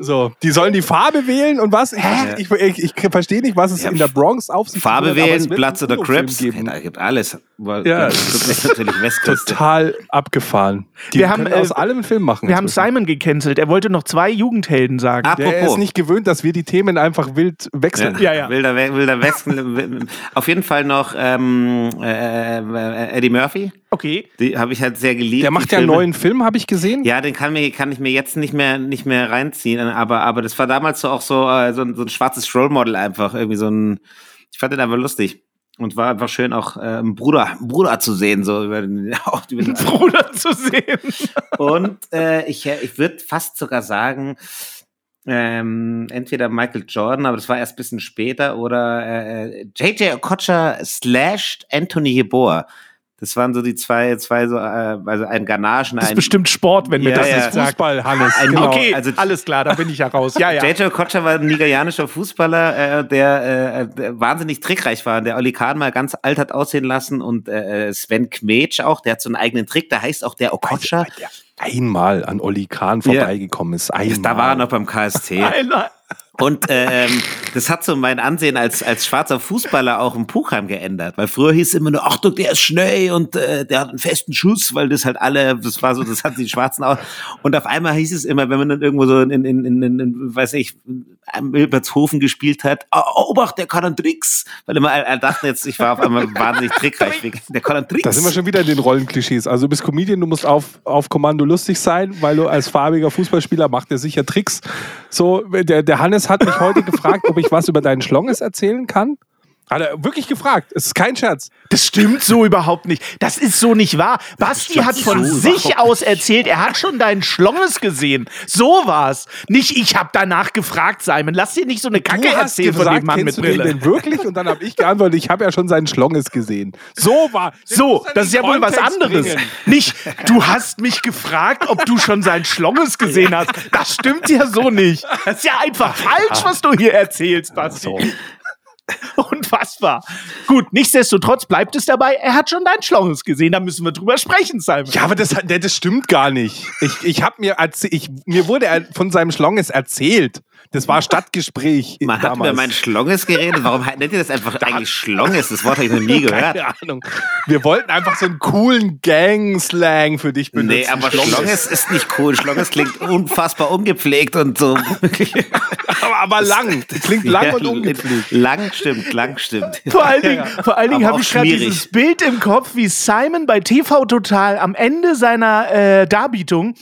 So, die sollen die Farbe wählen und was? Ich, ich, ich, ich verstehe nicht, was es Ja, in der Bronx auf sich Farbe wählen, Platz oder Uno-Film Crips. Da gibt alles. Weil, Ja. das ist natürlich Westküste. Total abgefahren. Die Wir haben, können äh, aus allem einen Film machen. Wir haben. Simon gecancelt. Er wollte noch zwei Jugendhelden sagen. Ab- Der Apropos. ist nicht gewöhnt, dass wir die Themen einfach wild wechseln. Ja, ja. Wilder, We- Wilder Westen. Auf jeden Fall noch ähm, äh, Eddie Murphy. Okay. Die habe ich halt sehr geliebt. Der macht ja einen neuen Film, habe ich gesehen. Ja, den kann, mir, kann ich mir jetzt nicht mehr, nicht mehr reinziehen, aber, aber das war damals so auch so, äh, so, ein, so ein schwarzes Role Model einfach, irgendwie so ein, ich fand den einfach lustig. Und war einfach schön auch äh, einen Bruder, Bruder zu sehen, so über den, auch über den Bruder zu sehen. Und äh, ich, äh, ich würde fast sogar sagen, ähm, entweder Michael Jordan, aber das war erst ein bisschen später, oder äh, JJ Okocha slash Anthony Yeboah. Das waren so die zwei, zwei so, äh, also ein Ganachen, Das ist ein bestimmt Sport, wenn mir Ja, das ja. nicht sagt. Fußball, Hannes. Ein- genau. Okay, also- alles klar, da bin ich ja raus. Ja, ja. JJ Okocha war ein nigerianischer Fußballer, äh, der, äh, der wahnsinnig trickreich war, der Oli Kahn mal ganz alt hat aussehen lassen und äh, Sven Kmetsch auch, der hat so einen eigenen Trick, der heißt auch der Okocha. Der einmal an Olli Kahn vorbeigekommen ist. Einmal. Da war er noch beim KSC. Einer. Und ähm, das hat so mein Ansehen als, als schwarzer Fußballer auch im Puchheim geändert. Weil früher hieß es immer nur, Achtung, der ist schnell und äh, der hat einen festen Schuss, weil das halt alle, das war so, das hat die Schwarzen auch. Und auf einmal hieß es immer, wenn man dann irgendwo so in, in, in, in, in weiß ich, am Wilbertshofen gespielt hat, oh, Obacht, der kann einen Tricks. Weil immer alle dachten jetzt, ich war auf einmal wahnsinnig trickreich. Der kann einen Tricks. Da sind wir schon wieder in den Rollenklischees. Also du bist Comedian, du musst auf, auf Kommando lustig sein, weil du als farbiger Fußballspieler macht der sicher Tricks. So, der, der Hannes hat mich heute gefragt, ob ich was über deinen Schlonges erzählen kann. Hat er wirklich gefragt. Es ist kein Scherz. Das stimmt so überhaupt nicht. Das ist so nicht wahr. Basti hat von so sich aus erzählt, er hat schon deinen Schlonges gesehen. So war's. Nicht, ich habe danach gefragt, Simon. Lass dir nicht so eine Kacke du hast erzählen von gesagt, dem Mann mit kennst du den Brille. denn wirklich? Und dann habe ich geantwortet, ich habe ja schon seinen Schlonges gesehen. So war. Den So, das ist ja wohl was anderes. bringen. Nicht, du hast mich gefragt, ob du schon sein Schlonges gesehen hast. Das stimmt ja so nicht. Das ist ja einfach falsch, was du hier erzählst, Basti. Unfassbar. Gut, nichtsdestotrotz bleibt es dabei, er hat schon dein Schlonges gesehen, da müssen wir drüber sprechen, Simon. Ja, aber das, das stimmt gar nicht. Ich, ich habe mir ich, mir wurde von seinem Schlonges erzählt. Das war Stadtgespräch. Man hat über damals. mein Schlonges geredet. Warum nennt ihr das einfach eigentlich Schlonges? Das Wort habe ich noch nie gehört. Keine Ahnung. Wir wollten einfach so einen coolen Gang-Slang für dich benutzen. Nee, aber Schlonges ist nicht cool. Schlonges klingt unfassbar ungepflegt und so. aber, aber lang. Klingt lang Ja, und ungepflegt. Lang stimmt, lang stimmt. Vor allen Dingen, vor allen Dingen habe ich gerade dieses Bild im Kopf, wie Simon bei TV Total am Ende seiner äh, Darbietung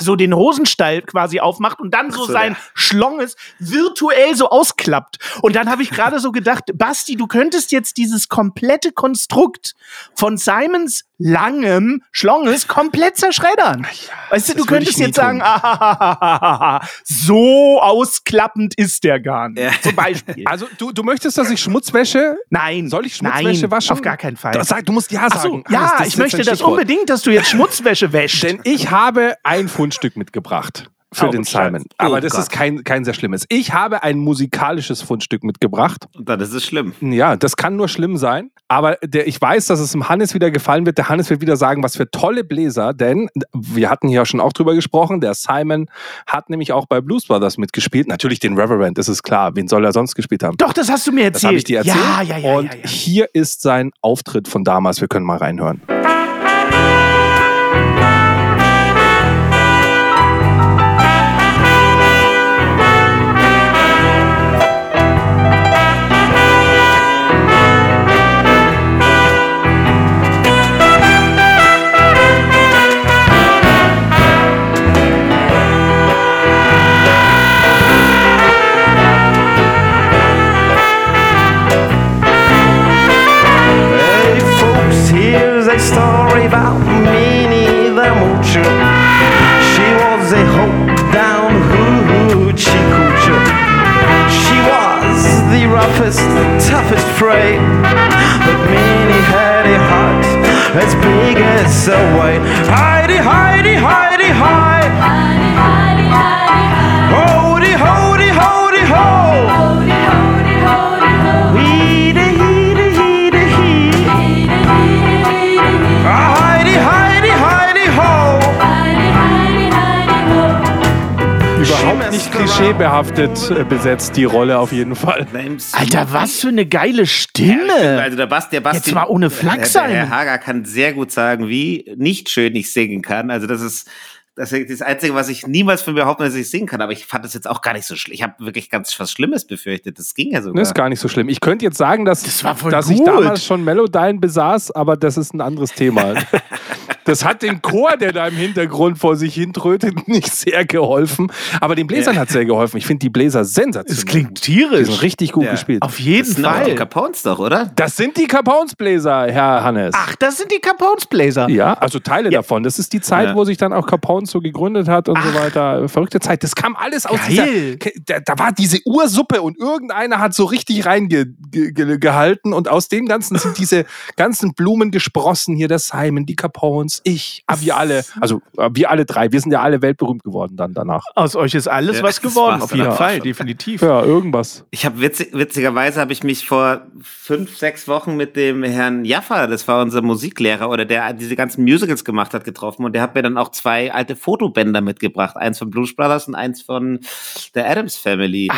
so den Hosenstall quasi aufmacht und dann so, so, sein ja. Schlonges virtuell so ausklappt. Und dann habe ich gerade so gedacht, Basti, du könntest jetzt dieses komplette Konstrukt von Simons langem Schlonges komplett zerschreddern. weißt du, du könntest jetzt sagen, tun. ah, so ausklappend ist der gar nicht. Zum Beispiel. Also du, du möchtest, dass ich Schmutzwäsche? Nein. Soll ich Schmutzwäsche nein, waschen? Auf gar keinen Fall. Sag, du musst ja Ach so, sagen. ja, das ich möchte das unbedingt, dass du jetzt Schmutzwäsche wäschst. Denn ich habe ein Fundstück mitgebracht für Oh, den. Simon. Aber Oh das Gott. ist kein, kein sehr schlimmes. Ich habe ein musikalisches Fundstück mitgebracht. Dann ist es schlimm. Ja, das kann nur schlimm sein. Aber der, ich weiß, dass es dem Hannes wieder gefallen wird. Der Hannes wird wieder sagen, was für tolle Bläser. Denn wir hatten hier schon auch drüber gesprochen. Der Simon hat nämlich auch bei Blues Brothers mitgespielt. Natürlich den Reverend, das ist klar. Wen soll er sonst gespielt haben? Doch, das hast du mir erzählt. Das habe ich dir erzählt. Ja, ja, ja. Und ja, ja. hier ist sein Auftritt von damals. Wir können mal reinhören. Hey roughest, toughest prey. But Minnie had a heart as big as a way. Heidi, Heidi, Heidi, hi. Klischeebehaftet äh, besetzt, die Rolle auf jeden Fall. Alter, was für eine geile Stimme. Also der Basti, der Basti Jetzt mal ohne Flachs der, der sein. Herr Hager kann sehr gut sagen, wie nicht schön ich singen kann. Also das ist das, ist das Einzige, was ich niemals von mir behaupten, dass ich singen kann. Aber ich fand das jetzt auch gar nicht so schlimm. Ich habe wirklich ganz was Schlimmes befürchtet. Das ging ja sogar. Das ist gar nicht so schlimm. Ich könnte jetzt sagen, dass, Das dass ich damals schon Melodyne besaß, aber das ist ein anderes Thema. das hat dem Chor, der da im Hintergrund vor sich hintrötet, nicht sehr geholfen. Aber den Bläsern hat sehr geholfen. Ich finde die Bläser sensationell. Es klingt gut. Die tierisch. sind richtig gut Ja. gespielt. Auf jeden das sind aber Fall. die Capones doch, oder? Das sind die Capones-Bläser, Herr Hannes. Ach, das sind die Capones Blazer. Ja, also Teile davon. Das ist die Zeit, Ja. wo sich dann auch Capone so gegründet hat und so weiter. Verrückte Zeit. Das kam alles aus Geil. dieser. Da, da war diese Ursuppe und irgendeiner hat so richtig reingehalten ge, ge, gehalten und aus dem Ganzen sind diese ganzen Blumen gesprossen. Hier der Simon, die Capones, ich, ah, wir alle. Also äh, wir alle drei. Wir sind ja alle weltberühmt geworden dann danach. Aus euch ist alles Ja, was geworden. Auf jeden Fall, definitiv. Ja, irgendwas. Ich habe witzig, witzigerweise habe ich mich vor fünf, sechs Wochen mit dem Herrn Jaffa, das war unser Musiklehrer oder der diese ganzen Musicals gemacht hat, getroffen und der hat mir dann auch zwei alte Fotobänder mitgebracht, eins von Blues Brothers und eins von der Adams Family.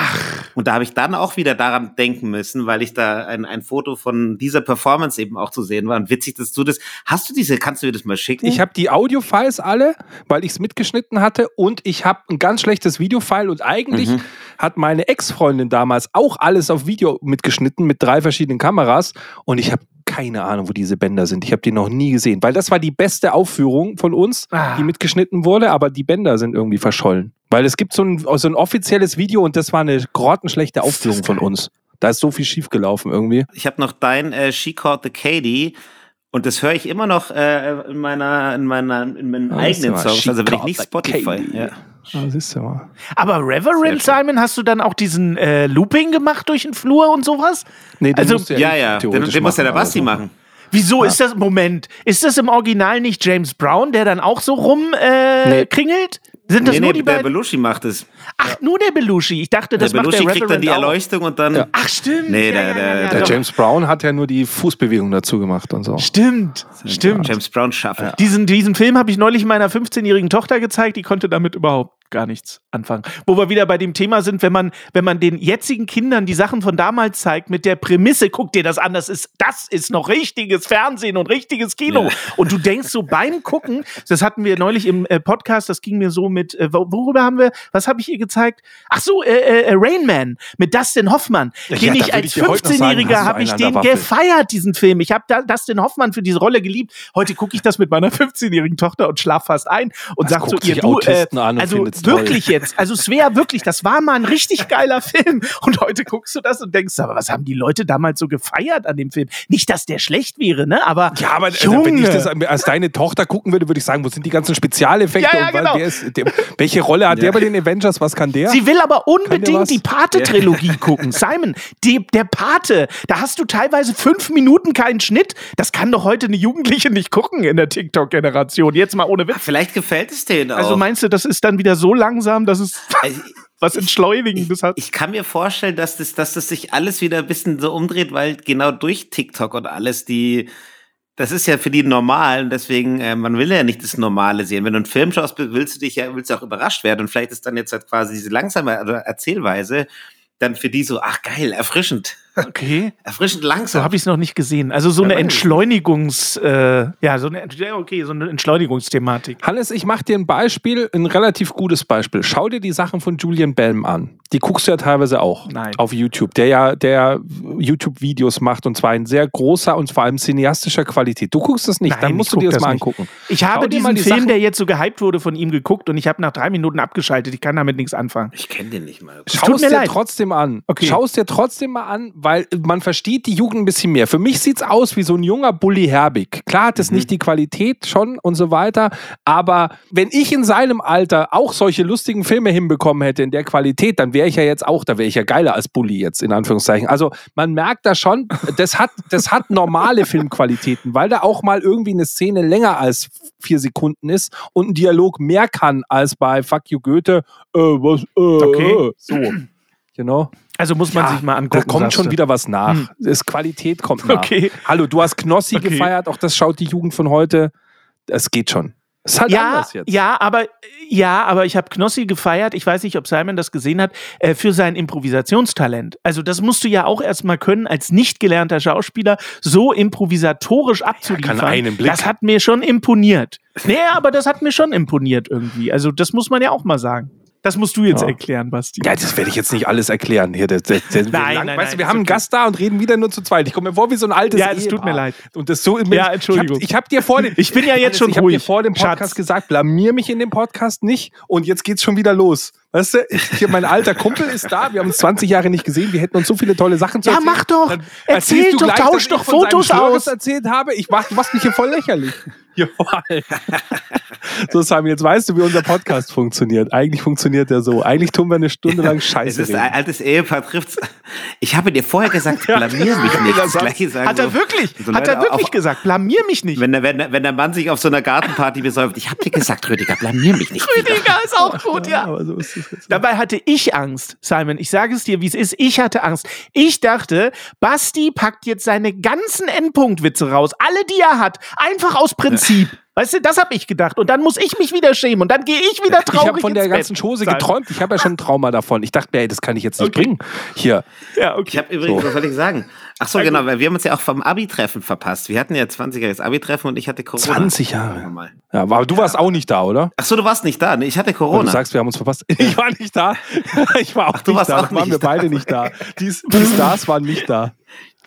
Und da habe ich dann auch wieder daran denken müssen, weil ich da ein, ein Foto von dieser Performance eben auch zu sehen war. Und witzig, dass du das. Hast du diese? Kannst du mir das mal schicken? Ich habe die Audiofiles alle, weil ich es mitgeschnitten hatte und ich habe ein ganz schlechtes Videofile und eigentlich Mhm. hat meine Ex-Freundin damals auch alles auf Video mitgeschnitten mit drei verschiedenen Kameras und ich habe keine Ahnung, wo diese Bänder sind. Ich habe die noch nie gesehen, weil das war die beste Aufführung von uns, Ah. die mitgeschnitten wurde, aber die Bänder sind irgendwie verschollen. Weil es gibt so ein, so ein offizielles Video und das war eine grottenschlechte Aufführung von uns. Da ist so viel schiefgelaufen irgendwie. Ich habe noch dein äh, She Called the Katie. Und das höre ich immer noch äh, in meiner, in meiner, in meinen Ah, eigenen Songs. Also wenn ich nicht Spotify. Ja. Ah, siehst du mal. Aber Reverend Simon, hast du dann auch diesen äh, Looping gemacht durch den Flur und sowas? Nee, den Also- musst du Ja, ja, den, theoretisch den muss ja der Basti also. machen. Wieso ist das, Moment, ist das im Original nicht James Brown, der dann auch so rumkringelt? Äh, Nee. kringelt? Sind das Nee, nur nee, die der beiden? Belushi macht es. Ach, nur der Belushi. Ich dachte, Der das macht Belushi der kriegt dann die Reverend auch. Erleuchtung und dann. Ach, stimmt. Nee, Ja, der- ja, der- ja, ja, Der. James Brown hat ja nur die Fußbewegung dazu gemacht und so. Stimmt, stimmt. James Brown schafft. Diesen, diesen Film habe ich neulich meiner 15-jährigen Tochter gezeigt, die konnte damit überhaupt gar nichts anfangen. Wo wir wieder bei dem Thema sind, wenn man, wenn man den jetzigen Kindern die Sachen von damals zeigt, mit der Prämisse, guck dir das an, das ist, das ist noch richtiges Fernsehen und richtiges Kino. Ja. Und du denkst so beim Gucken, das hatten wir neulich im äh, Podcast, das ging mir so mit, äh, wo- worüber haben wir, was habe ich ihr gezeigt? Ach so, äh, äh, Rain Man mit Dustin Hoffmann. Ja, den da ich als ich dir heute noch sagen, 15-Jähriger hast du habe ich den gefeiert, diesen Film. Ich habe da Dustin Hoffmann für diese Rolle geliebt. Heute gucke ich das mit meiner 15-jährigen Tochter und schlaf fast ein und Was sag zu guckt ihr, du, äh, Autisten an und also toll. Wirklich jetzt. Also es wäre wirklich, das war mal ein richtig geiler Film. Und heute guckst du das und denkst, aber was haben die Leute damals so gefeiert an dem Film? Nicht, dass der schlecht wäre, ne? Aber Ja, aber äh, Junge. wenn ich das als deine Tochter gucken würde, würde ich sagen, wo sind die ganzen Spezialeffekte? Ja, ja, genau. ist, der, welche Rolle hat der bei den Avengers? Was kann der? Sie will aber unbedingt die Pate-Trilogie gucken. Simon, die, der Pate, da hast du teilweise fünf Minuten keinen Schnitt. Das kann doch heute eine Jugendliche nicht gucken in der TikTok-Generation. Jetzt mal ohne Witz. Vielleicht gefällt es denen auch. Also meinst du, das ist dann wieder so langsam, dass es Also, was Entschleunigendes hat? ich kann mir vorstellen, dass das, dass das sich alles wieder ein bisschen so umdreht, weil genau durch TikTok und alles die, das ist ja für die normal und deswegen, äh, man will ja nicht das Normale sehen. Wenn du einen Film schaust, willst du dich ja, willst du auch überrascht werden und vielleicht ist dann jetzt halt quasi diese langsame Erzählweise dann für die so, ach geil, erfrischend. Okay. Erfrischend So langsam. habe ich es noch nicht gesehen. Also so Ja, eine. Entschleunigungs, äh, ja, so eine, okay, so eine Entschleunigungsthematik. Hannes, ich mache dir ein Beispiel, ein relativ gutes Beispiel. Schau dir die Sachen von Julian Bam an. Die guckst du ja teilweise auch Nein. auf YouTube, der ja der YouTube-Videos macht und zwar in sehr großer und vor allem cineastischer Qualität. Du guckst das nicht, Nein, dann musst ich du dir das, das mal nicht. angucken. Ich habe dir mal diesen die Film, Sachen- der jetzt so gehypt wurde, von ihm geguckt und ich habe nach drei Minuten abgeschaltet. Ich kann damit nichts anfangen. Ich kenne den nicht mal. Schau es mir dir leid. trotzdem an. Okay. Schau es dir trotzdem mal an, weil man versteht die Jugend ein bisschen mehr. Für mich sieht's aus wie so ein junger Bully Herbig. Klar hat Mhm. es nicht die Qualität schon und so weiter, aber wenn ich in seinem Alter auch solche lustigen Filme hinbekommen hätte in der Qualität, dann wäre ich ja jetzt auch, da wäre ich ja geiler als Bully jetzt in Anführungszeichen. Also man merkt da schon, das hat, das hat normale Filmqualitäten, weil da auch mal irgendwie eine Szene länger als vier Sekunden ist und ein Dialog mehr kann als bei Fuck You Goethe. Äh, was, äh, Okay. äh, so. You know? Also muss man Ja, sich mal angucken. Da kommt schon du. wieder was nach. Das Qualität kommt nach. Okay. Hallo, du hast Knossi Okay. gefeiert, auch das schaut die Jugend von heute. Es geht schon. Es ist halt Ja, anders jetzt. ja, aber ja, aber ich habe Knossi gefeiert. Ich weiß nicht, ob Simon das gesehen hat äh, für sein Improvisationstalent. Also das musst du ja auch erstmal können als nicht gelernter Schauspieler so improvisatorisch abzuliefern. einen Blick. Das hat mir schon imponiert. Nee, aber das hat mir schon imponiert irgendwie. Also das muss man ja auch mal sagen. Das musst du jetzt Ja. erklären, Basti. Ja, das werde ich jetzt nicht alles erklären. Hier, das, das, das, Nein, lang, nein, weißt nein, du, wir haben einen okay. Gast da und reden wieder nur zu zweit. Ich komme mir vor wie so ein altes Ja, das tut mir leid. Und das so Ja, Entschuldigung. Ich habe hab dir vor dem, Ich bin ja jetzt Hannes, schon ich hab dir ruhig, vor dem Podcast Schatz. gesagt, blamier mich in dem Podcast nicht und jetzt geht's schon wieder los. Weißt du, ich, hier, mein alter Kumpel ist da, wir haben uns 20 Jahre nicht gesehen, wir hätten uns so viele tolle Sachen zu Ja, erzählen. mach doch. Dann Erzähl doch, gleich, tausch doch Fotos aus. erzählt habe. Ich mach, du machst mich hier voll lächerlich. Voll. so, Simon, jetzt weißt du, wie unser Podcast funktioniert. Eigentlich funktioniert der so. Eigentlich tun wir eine Stunde lang Es Scheiße ist ein altes Ehepaar trifft's. Ich habe dir vorher gesagt, blamier mich nicht. Das Gleiche sagen Hat er wirklich? so hat Leute er wirklich auf- gesagt? Blamier mich nicht. Wenn der, wenn, der, wenn der Mann sich auf so einer Gartenparty besäuft, ich habe dir gesagt, Rüdiger, blamier mich nicht. Rüdiger ist auch gut, ja. Aber so ist. Dabei hatte ich Angst, Simon. Ich sage es dir, wie es ist. Ich hatte Angst. Ich dachte, Basti packt jetzt seine ganzen Endpunktwitze raus. Alle, die er hat. Einfach aus Prinzip. Weißt du, das habe ich gedacht. Und dann muss ich mich wieder schämen. Und dann gehe ich wieder Ich traurig habe von der ins ganzen Bett. Chose geträumt. Ich habe ja schon ein Trauma davon. Ich dachte mir, ey, das kann ich jetzt nicht bringen. Hier. Ja, okay. Ich habe übrigens, was soll ich sagen? Ach so, genau, weil wir haben uns ja auch vom Abi-Treffen verpasst. Wir hatten ja 20-jähriges Abi-Treffen und ich hatte Corona. 20 Jahre. Mal. Ja, aber du warst auch nicht da, oder? Ach so, du warst nicht da. Nee, ich hatte Und Corona. du sagst, wir haben uns verpasst. Ich war nicht da. Ich war auch du nicht warst da. auch Da waren nicht wir da. beide nicht da. Die, die Stars waren nicht da.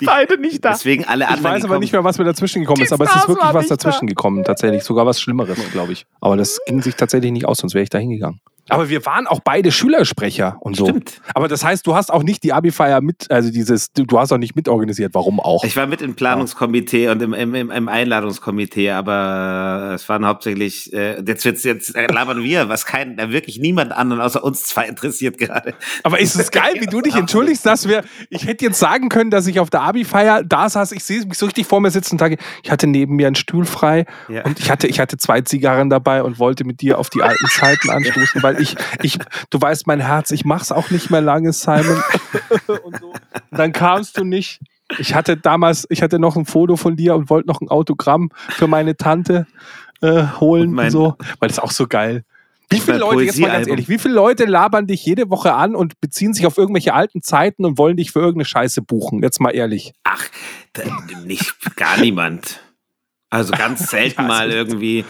Beide nicht da. Deswegen alle Ich anderen. weiß aber gekommen. nicht mehr, was mir dazwischen gekommen ist, aber es ist wirklich was dazwischen gekommen, tatsächlich. Sogar was Schlimmeres, glaube ich. Aber das ging sich tatsächlich nicht aus, sonst wäre ich da hingegangen. Aber wir waren auch beide Schülersprecher und so. Stimmt. Aber das heißt, du hast auch nicht die Abi-Feier mit, also dieses, du, hast auch nicht mitorganisiert. Warum auch? Ich war mit im Planungskomitee und im, im, im, Einladungskomitee, aber es waren hauptsächlich, äh, jetzt wird's, jetzt labern wir, was kein, da wirklich niemand anderen außer uns zwei interessiert gerade. Aber ist es geil, wie du dich entschuldigst, dass wir, ich hätte jetzt sagen können, dass ich auf der Abi-Feier da saß, ich sehe mich so richtig vor mir sitzen und sage, ich hatte neben mir einen Stuhl frei Ja. und ich hatte, ich hatte zwei Zigarren dabei und wollte mit dir auf die alten Zeiten anstoßen, weil ich, ich, du weißt mein Herz, ich mach's auch nicht mehr lange, Simon. und, so. und dann kamst du nicht. Ich hatte damals, ich hatte noch ein Foto von dir und wollte noch ein Autogramm für meine Tante äh, holen und, mein- so, weil das ist auch so geil. Wie viele Leute, jetzt mal ganz ehrlich, wie viele Leute labern dich jede Woche an und beziehen sich auf irgendwelche alten Zeiten und wollen dich für irgendeine Scheiße buchen? Jetzt mal ehrlich. Ach, da, nicht, gar niemand. Also ganz selten mal irgendwie.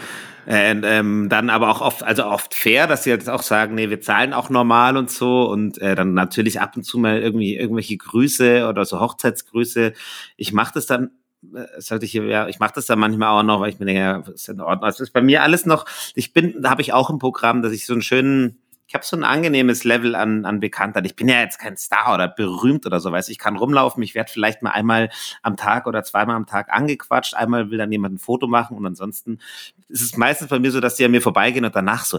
Äh, ähm, dann aber auch oft, also oft fair, dass sie jetzt auch sagen, nee, wir zahlen auch normal und so und äh, dann natürlich ab und zu mal irgendwie irgendwelche Grüße oder so Hochzeitsgrüße. Ich mache das dann, äh, sollte ich hier, ja, ich mache das dann manchmal auch noch, weil ich mir denke, ja, ist in Ordnung. Also ist bei mir alles noch, ich bin, da habe ich auch im Programm, dass ich so einen schönen ich habe so ein angenehmes Level an, an Bekanntheit. Ich bin ja jetzt kein Star oder berühmt oder so, weiß ich kann rumlaufen, ich werde vielleicht mal einmal am Tag oder zweimal am Tag angequatscht, einmal will dann jemand ein Foto machen und ansonsten ist es meistens bei mir so, dass die an mir vorbeigehen und danach so,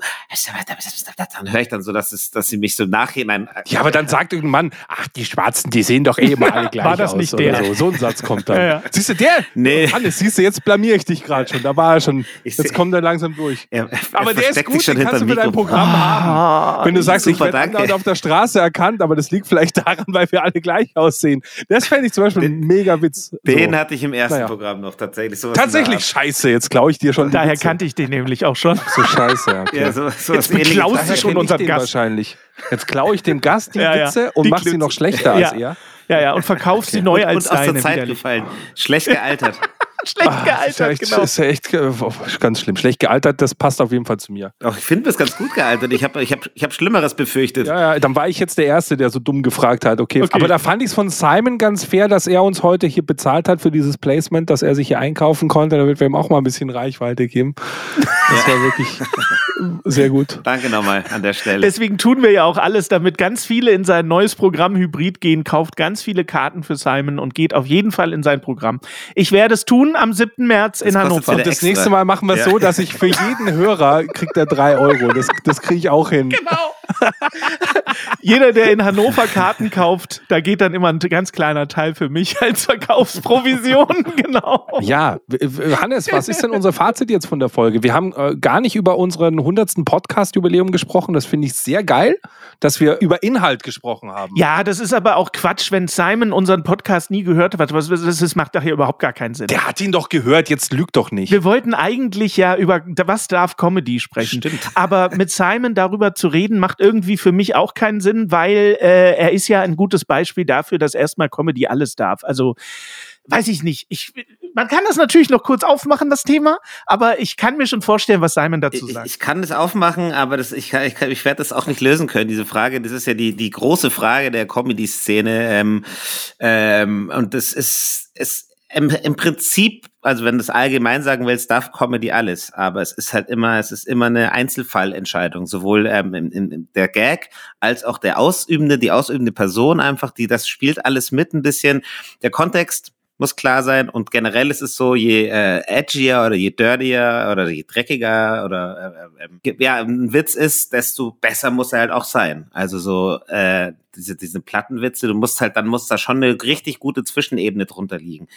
dann höre ich dann so, dass, es, dass sie mich so nachhinein. Ja, aber dann sagt irgendein Mann, ach, die Schwarzen, die sehen doch eh immer alle gleich War das aus. nicht oder der? So. so ein Satz kommt dann. Ja, ja. Siehst du, der? Nee. Hannes, siehst du, jetzt blamier ich dich gerade schon. Da war er schon. Jetzt kommt er langsam durch. Er- er aber der ist gut, sich schon den kannst du für dein. Programm haben. Wenn du sagst, ich super, werde danke. andauernd auf der Straße erkannt, aber das liegt vielleicht daran, weil wir alle gleich aussehen. Das fände ich zum Beispiel ein mega Witz. Den so. hatte ich im ersten Naja. Programm noch tatsächlich. Tatsächlich scheiße, jetzt klaue ich dir schon die Daher Witze. kannte ich den nämlich auch schon. So scheiße, ja, okay. Ja, so, so Jetzt beklaust du schon ich unseren den Gast. wahrscheinlich. Jetzt klaue ich dem Gast die Ja, ja. Witze und Die mach sie noch schlechter Ja. als er. Ja, ja, und verkaufst sie neu und, als und aus deine. der Zeit gefallen. Schlecht gealtert. Schlecht ist ja gealtert, echt, genau. ist ja echt ganz schlimm. Schlecht gealtert, das passt auf jeden Fall zu mir. Auch ich finde es ganz gut gealtert. Ich habe ich hab, ich hab Schlimmeres befürchtet. Ja, ja, dann war ich jetzt der Erste, der so dumm gefragt hat. Okay, Okay. aber da fand ich es von Simon ganz fair, dass er uns heute hier bezahlt hat für dieses Placement, dass er sich hier einkaufen konnte, damit wir ihm auch mal ein bisschen Reichweite geben. Das war wirklich sehr gut. Danke nochmal an der Stelle. Deswegen tun wir ja auch alles, damit ganz viele in sein neues Programm Hybrid gehen, kauft ganz viele Karten für Simon und geht auf jeden Fall in sein Programm. Ich werde es tun am 7. März in kostet Hannover. wieder Das extra. nächste Mal machen wir es Ja. so, dass ich für jeden Hörer kriegt er drei Euro. Das, das kriege ich auch hin. Jeder, der in Hannover Karten kauft, da geht dann immer ein ganz kleiner Teil für mich als Verkaufsprovision. genau. Ja, Hannes, was ist denn unser Fazit jetzt von der Folge? Wir haben äh, gar nicht über unseren 100. Podcast-Jubiläum gesprochen. Das finde ich sehr geil, dass wir über Inhalt gesprochen haben. Ja, das ist aber auch Quatsch, wenn Simon unseren Podcast nie gehört hat. Was, das, das macht daher überhaupt gar keinen Sinn. Der hat ihn doch gehört, jetzt lügt doch nicht. Wir wollten eigentlich ja über was darf Comedy sprechen. Stimmt. Aber mit Simon darüber zu reden, macht irgendwie für mich auch keinen Sinn, weil äh, er ist ja ein gutes Beispiel dafür, dass erstmal Comedy alles darf. Also weiß ich nicht. Ich, man kann das natürlich noch kurz aufmachen, das Thema, aber ich kann mir schon vorstellen, was Simon dazu Ich, sagt. ich kann das aufmachen, aber das, ich, kann, ich, kann, ich werde das auch nicht lösen können, diese Frage. Das ist ja die, die große Frage der Comedy-Szene. Ähm, ähm, und das ist, ist im, im Prinzip, also wenn du es allgemein sagen willst, darf Comedy alles. Aber es ist halt immer, es ist immer eine Einzelfallentscheidung. Sowohl ähm, in, in der Gag als auch der Ausübende, die ausübende Person einfach, die das spielt alles mit ein bisschen. Der Kontext muss klar sein und generell ist es so, je äh, edgier oder je dirtier oder je dreckiger oder äh, äh, ja, ein Witz ist, desto besser muss er halt auch sein. Also so äh, diese, diese Plattenwitze, du musst halt, dann muss da schon eine richtig gute Zwischenebene drunter liegen.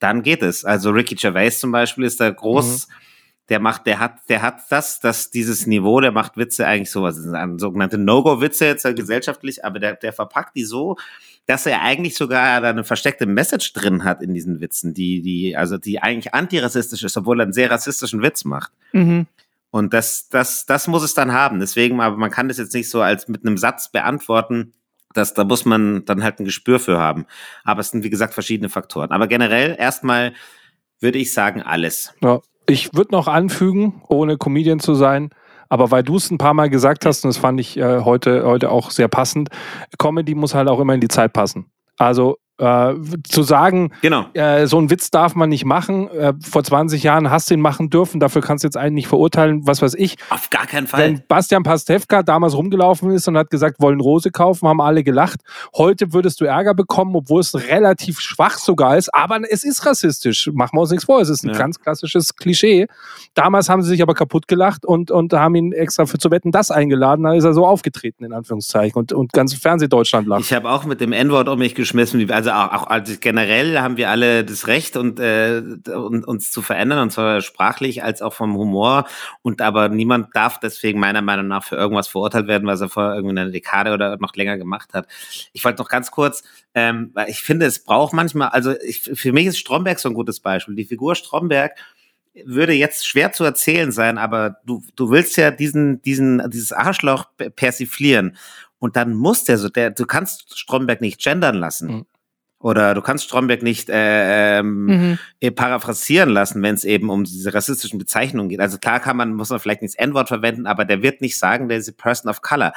Dann geht es. Also Ricky Gervais zum Beispiel ist da groß, der macht, der hat, der hat das, das, dieses Niveau, der macht Witze eigentlich so, was ist das, sogenannte No-Go-Witze jetzt äh, gesellschaftlich, aber der, der verpackt die so, dass er eigentlich sogar da eine versteckte Message drin hat in diesen Witzen, die, die, also die eigentlich antirassistisch ist, obwohl er einen sehr rassistischen Witz macht. Mhm. Und das, das, das muss es dann haben. Deswegen, aber man kann das jetzt nicht so als mit einem Satz beantworten. Das, da muss man dann halt ein Gespür für haben. Aber es sind, wie gesagt, verschiedene Faktoren. Aber generell erstmal würde ich sagen, alles. Ja. Ich würde noch anfügen, ohne Comedian zu sein, aber weil du es ein paar Mal gesagt hast, und das fand ich äh, heute, heute auch sehr passend, Comedy muss halt auch immer in die Zeit passen. Also äh, zu sagen, Genau. äh, so einen Witz darf man nicht machen, äh, vor 20 Jahren hast du ihn machen dürfen, dafür kannst du jetzt einen nicht verurteilen, was weiß ich. Auf gar keinen Fall. Wenn Bastian Pastewka damals rumgelaufen ist und hat gesagt, wollen Rose kaufen, haben alle gelacht. Heute würdest du Ärger bekommen, obwohl es relativ schwach sogar ist, aber es ist rassistisch. Machen wir uns nichts vor, es ist ein Ja. ganz klassisches Klischee. Damals haben sie sich aber kaputt gelacht und, und haben ihn extra für zu wetten das eingeladen, dann ist er so aufgetreten, in Anführungszeichen. Und, und ganz Fernsehdeutschland lacht. Ich habe auch mit dem N-Wort um mich geschmissen. Also auch, auch also generell haben wir alle das Recht und, äh, und uns zu verändern, und zwar sprachlich als auch vom Humor. Und aber niemand darf deswegen meiner Meinung nach für irgendwas verurteilt werden, was er vor irgendwie einer Dekade oder noch länger gemacht hat. Ich wollte noch ganz kurz, ähm, weil ich finde, es braucht manchmal, also ich, für mich ist Stromberg so ein gutes Beispiel. Die Figur Stromberg würde jetzt schwer zu erzählen sein, aber du, du willst ja diesen, diesen, dieses Arschloch pe- persiflieren. Und dann muss der so, der, du kannst Stromberg nicht gendern lassen. Mhm. Oder du kannst Stromberg nicht äh, ähm, Mhm. äh, paraphrasieren lassen, wenn es eben um diese rassistischen Bezeichnungen geht. Also klar kann man, muss man vielleicht nicht das N-Wort verwenden, aber der wird nicht sagen, der ist a person of color.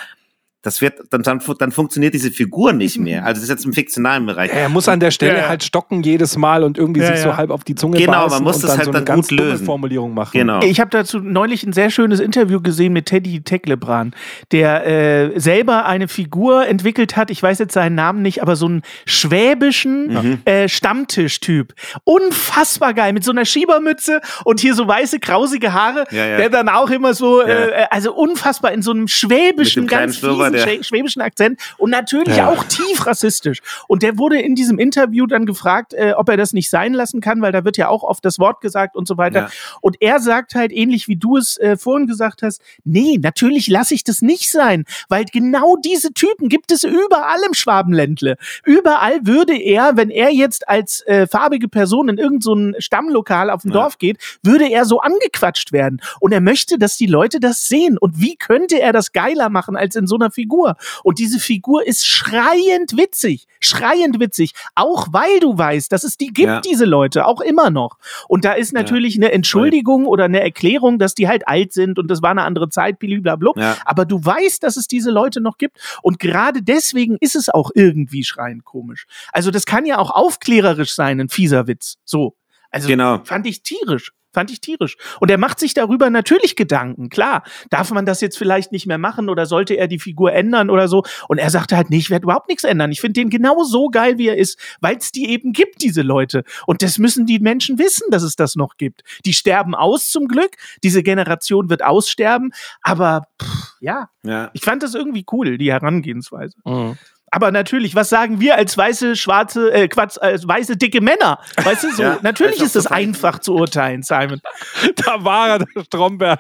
Das wird, dann, dann, dann funktioniert diese Figur nicht mehr. Also das ist jetzt im fiktionalen Bereich. Er muss an der Stelle Ja. halt stocken jedes Mal und irgendwie Ja, sich ja. so halb auf die Zunge Genau, man muss und das dann halt so dann eine ganz gut dumme lösen. Formulierung machen. Genau. Ich habe dazu neulich ein sehr schönes Interview gesehen mit Teddy Teklebran, der äh, selber eine Figur entwickelt hat. Ich weiß jetzt seinen Namen nicht, aber so einen schwäbischen Mhm. äh, Stammtischtyp. Unfassbar geil mit so einer Schiebermütze und hier so weiße krausige Haare, Ja, ja. der dann auch immer so, Ja. äh, also unfassbar in so einem schwäbischen, ganz fiesen der- Schwä- schwäbischen Akzent und natürlich Ja. auch tief rassistisch. Und der wurde in diesem Interview dann gefragt, äh, ob er das nicht sein lassen kann, weil da wird ja auch oft das Wort gesagt und so weiter. Ja. Und er sagt halt ähnlich wie du es äh, vorhin gesagt hast, nee, natürlich lasse ich das nicht sein, weil genau diese Typen gibt es überall im Schwabenländle. Überall würde er, wenn er jetzt als äh, farbige Person in irgendein so Stammlokal auf dem Ja. Dorf geht, würde er so angequatscht werden. Und er möchte, dass die Leute das sehen. Und wie könnte er das geiler machen als in so einer Figur? Und diese Figur ist schreiend witzig. Schreiend witzig. Auch weil du weißt, dass es die gibt, Ja. diese Leute, auch immer noch. Und da ist natürlich eine Entschuldigung oder eine Erklärung, dass die halt alt sind und das war eine andere Zeit, blablabla. Ja. Aber du weißt, dass es diese Leute noch gibt. Und gerade deswegen ist es auch irgendwie schreiend komisch. Also das kann ja auch aufklärerisch sein, ein fieser Witz. So. Also Genau. fand ich tierisch. Fand ich tierisch. Und er macht sich darüber natürlich Gedanken. Klar, darf man das jetzt vielleicht nicht mehr machen oder sollte er die Figur ändern oder so? Und er sagte halt, nee, ich werde überhaupt nichts ändern. Ich finde den genau so geil, wie er ist, weil es die eben gibt, diese Leute. Und das müssen die Menschen wissen, dass es das noch gibt. Die sterben aus zum Glück. Diese Generation wird aussterben. Aber pff, ja, Ja. ich fand das irgendwie cool, die Herangehensweise. Mhm. Aber natürlich, was sagen wir als weiße, schwarze, äh, Quatsch, als weiße, dicke Männer? Weißt du, so, Ja, natürlich als ist das einfach zu urteilen, Simon. Da war er, der Stromberg.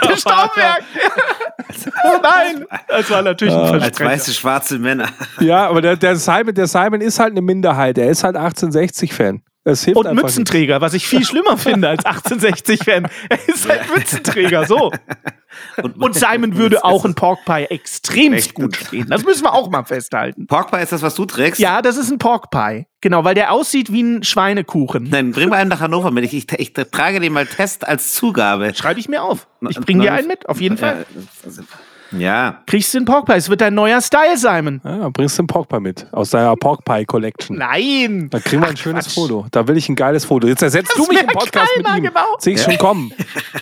Da Der Staubwerk! oh nein! Das war natürlich ein Als Versprecher. weiße, schwarze Männer. Ja, aber der, der, Simon, der Simon ist halt eine Minderheit. Er ist halt 1860-Fan. Es hilft Und Mützenträger, was ich viel schlimmer finde als 1860-Fan. Er ist halt Mützenträger, so. Und Simon würde auch ein Pork Pie extremst gut stehen. Das müssen wir auch mal festhalten. Pork Pie ist das, was du trägst? Ja, das ist ein Pork Pie. Genau, weil der aussieht wie ein Schweinekuchen. Nein, bring mal einen nach Hannover mit. Ich, ich, ich trage den mal Test als Zugabe. Schreibe ich mir auf. Ich bringe dir einen mit, auf jeden Fall. Ja. Kriegst du einen Pork Pie. Es wird dein neuer Style, Simon. Ja, bringst du einen Pork Pie mit. Aus deiner Pork Pie Collection. Nein. Da kriegen wir ein schönes Foto. Da will ich ein geiles Foto. Jetzt ersetzt du mich im Podcast keiner, mit ihm. genau. Sehe ich schon kommen.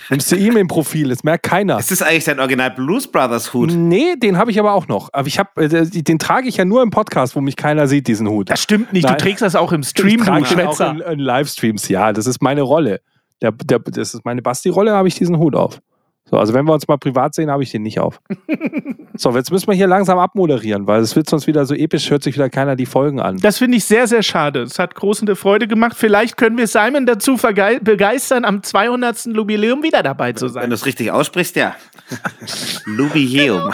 Nimmst du ihm im Profil. Das merkt keiner. Ist das eigentlich dein Original Blues Brothers Hut? Nee, den habe ich aber auch noch. Aber ich habe, äh, den trage ich ja nur im Podcast, wo mich keiner sieht, diesen Hut. Das stimmt nicht. Nein. Du trägst das auch im ich Stream, du trage den auch Schwätzer. in, in Livestreams. Ja, das ist meine Rolle. Der, der, das ist meine Basti-Rolle, habe ich diesen Hut auf. So, also wenn wir uns mal privat sehen, habe ich den nicht auf. so, jetzt müssen wir hier langsam abmoderieren, weil es wird sonst wieder so episch, hört sich wieder keiner die Folgen an. Das finde ich sehr, sehr schade. Es hat große Freude gemacht. Vielleicht können wir Simon dazu begeistern, am 200. Jubiläum wieder dabei zu Wenn sein. du es richtig aussprichst, ja. Lubiheum.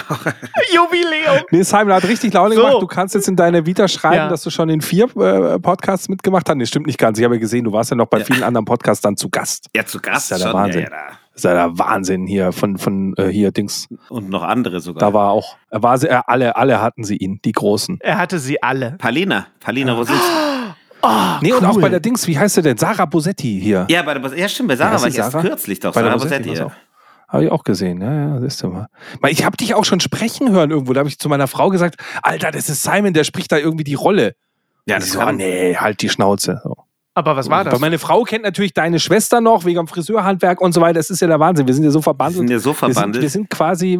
Jubiläum! Nee, Simon hat richtig Laune So. gemacht. Du kannst jetzt in deine Vita schreiben, Ja. dass du schon in vier äh, Podcasts mitgemacht hast. Nee, stimmt nicht ganz. Ich habe ja gesehen, du warst ja noch bei vielen anderen Podcasts dann zu Gast. Ja, zu Gast Das ist ja der schon. Wahnsinn. Ja, ja, Das ist ja der Wahnsinn hier von, von äh, hier Dings. Und noch andere sogar. Da war auch, er war sie, äh, alle, alle hatten sie ihn, die Großen. Er hatte sie alle. Palina. Palina, wo sind Oh, Nee, und cool. auch bei der Dings, wie heißt sie denn? Sarah Bosetti hier. Ja, bei der, ja, stimmt, bei Sarah war ich erst Sarah? kürzlich doch. Bei der Sarah Bosetti Bosetti. Ja. auch. Habe ich auch gesehen, ja, ja, siehst du mal. Weil Ich habe dich auch schon sprechen hören irgendwo. Da habe ich zu meiner Frau gesagt, Alter, das ist Simon, der spricht da irgendwie die Rolle. Ja, Und das so, ah, kann, nee, halt die Schnauze. So. Aber was war Weil das? meine Frau kennt natürlich deine Schwester noch, wegen dem Friseurhandwerk und so weiter. Das ist ja der Wahnsinn. Wir sind ja so wir verbandelt. sind ja so wir, sind, verbandelt. wir sind quasi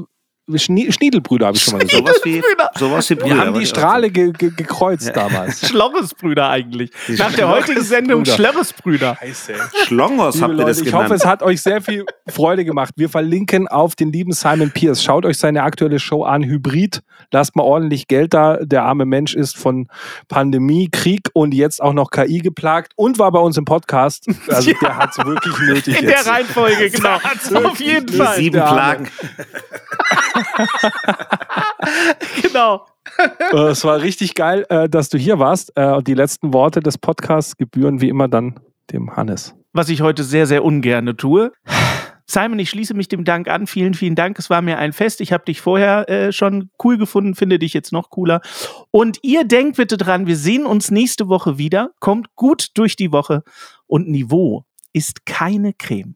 Schnie Schniedelbrüder, habe ich schon mal gesagt. sowas wie, sowas wie Brüder. Wir haben die Strahle ge ge gekreuzt damals. Schlorresbrüder eigentlich. Nach der heutigen Sendung. Schlongos Liebe habt ihr Leute, das ich hoffe, genannt. es hat euch sehr viel Freude gemacht. Wir verlinken auf den lieben Simon Pierce. Schaut euch seine aktuelle Show an, Hybrid. Lasst mal ordentlich Geld da. Der arme Mensch ist von Pandemie, Krieg und jetzt auch noch KI geplagt und war bei uns im Podcast. Also der hat es wirklich nötig In jetzt. der Reihenfolge, genau. Auf jeden Die Fall. sieben der Arme. Plagen. Genau. Äh, Es war richtig geil, äh, dass du hier warst. Äh, Und die letzten Worte des Podcasts gebühren wie immer dann dem Hannes. Was ich heute sehr, sehr ungerne tue. Simon, ich schließe mich dem Dank an. Vielen, vielen Dank. Es war mir ein Fest. Ich habe dich vorher äh, schon cool gefunden, finde dich jetzt noch cooler. Und ihr denkt bitte dran, wir sehen uns nächste Woche wieder. Kommt gut durch die Woche. Und Niveau ist keine Creme.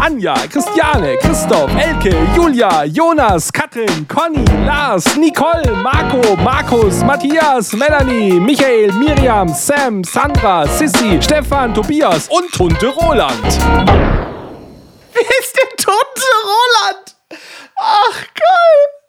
Anja, Christiane, Christoph, Elke, Julia, Jonas, Katrin, Conny, Lars, Nicole, Marco, Markus, Matthias, Melanie, Michael, Miriam, Sam, Sandra, Sissy, Stefan, Tobias und Tunte Roland. Wer ist denn Tunte Roland? Ach, geil.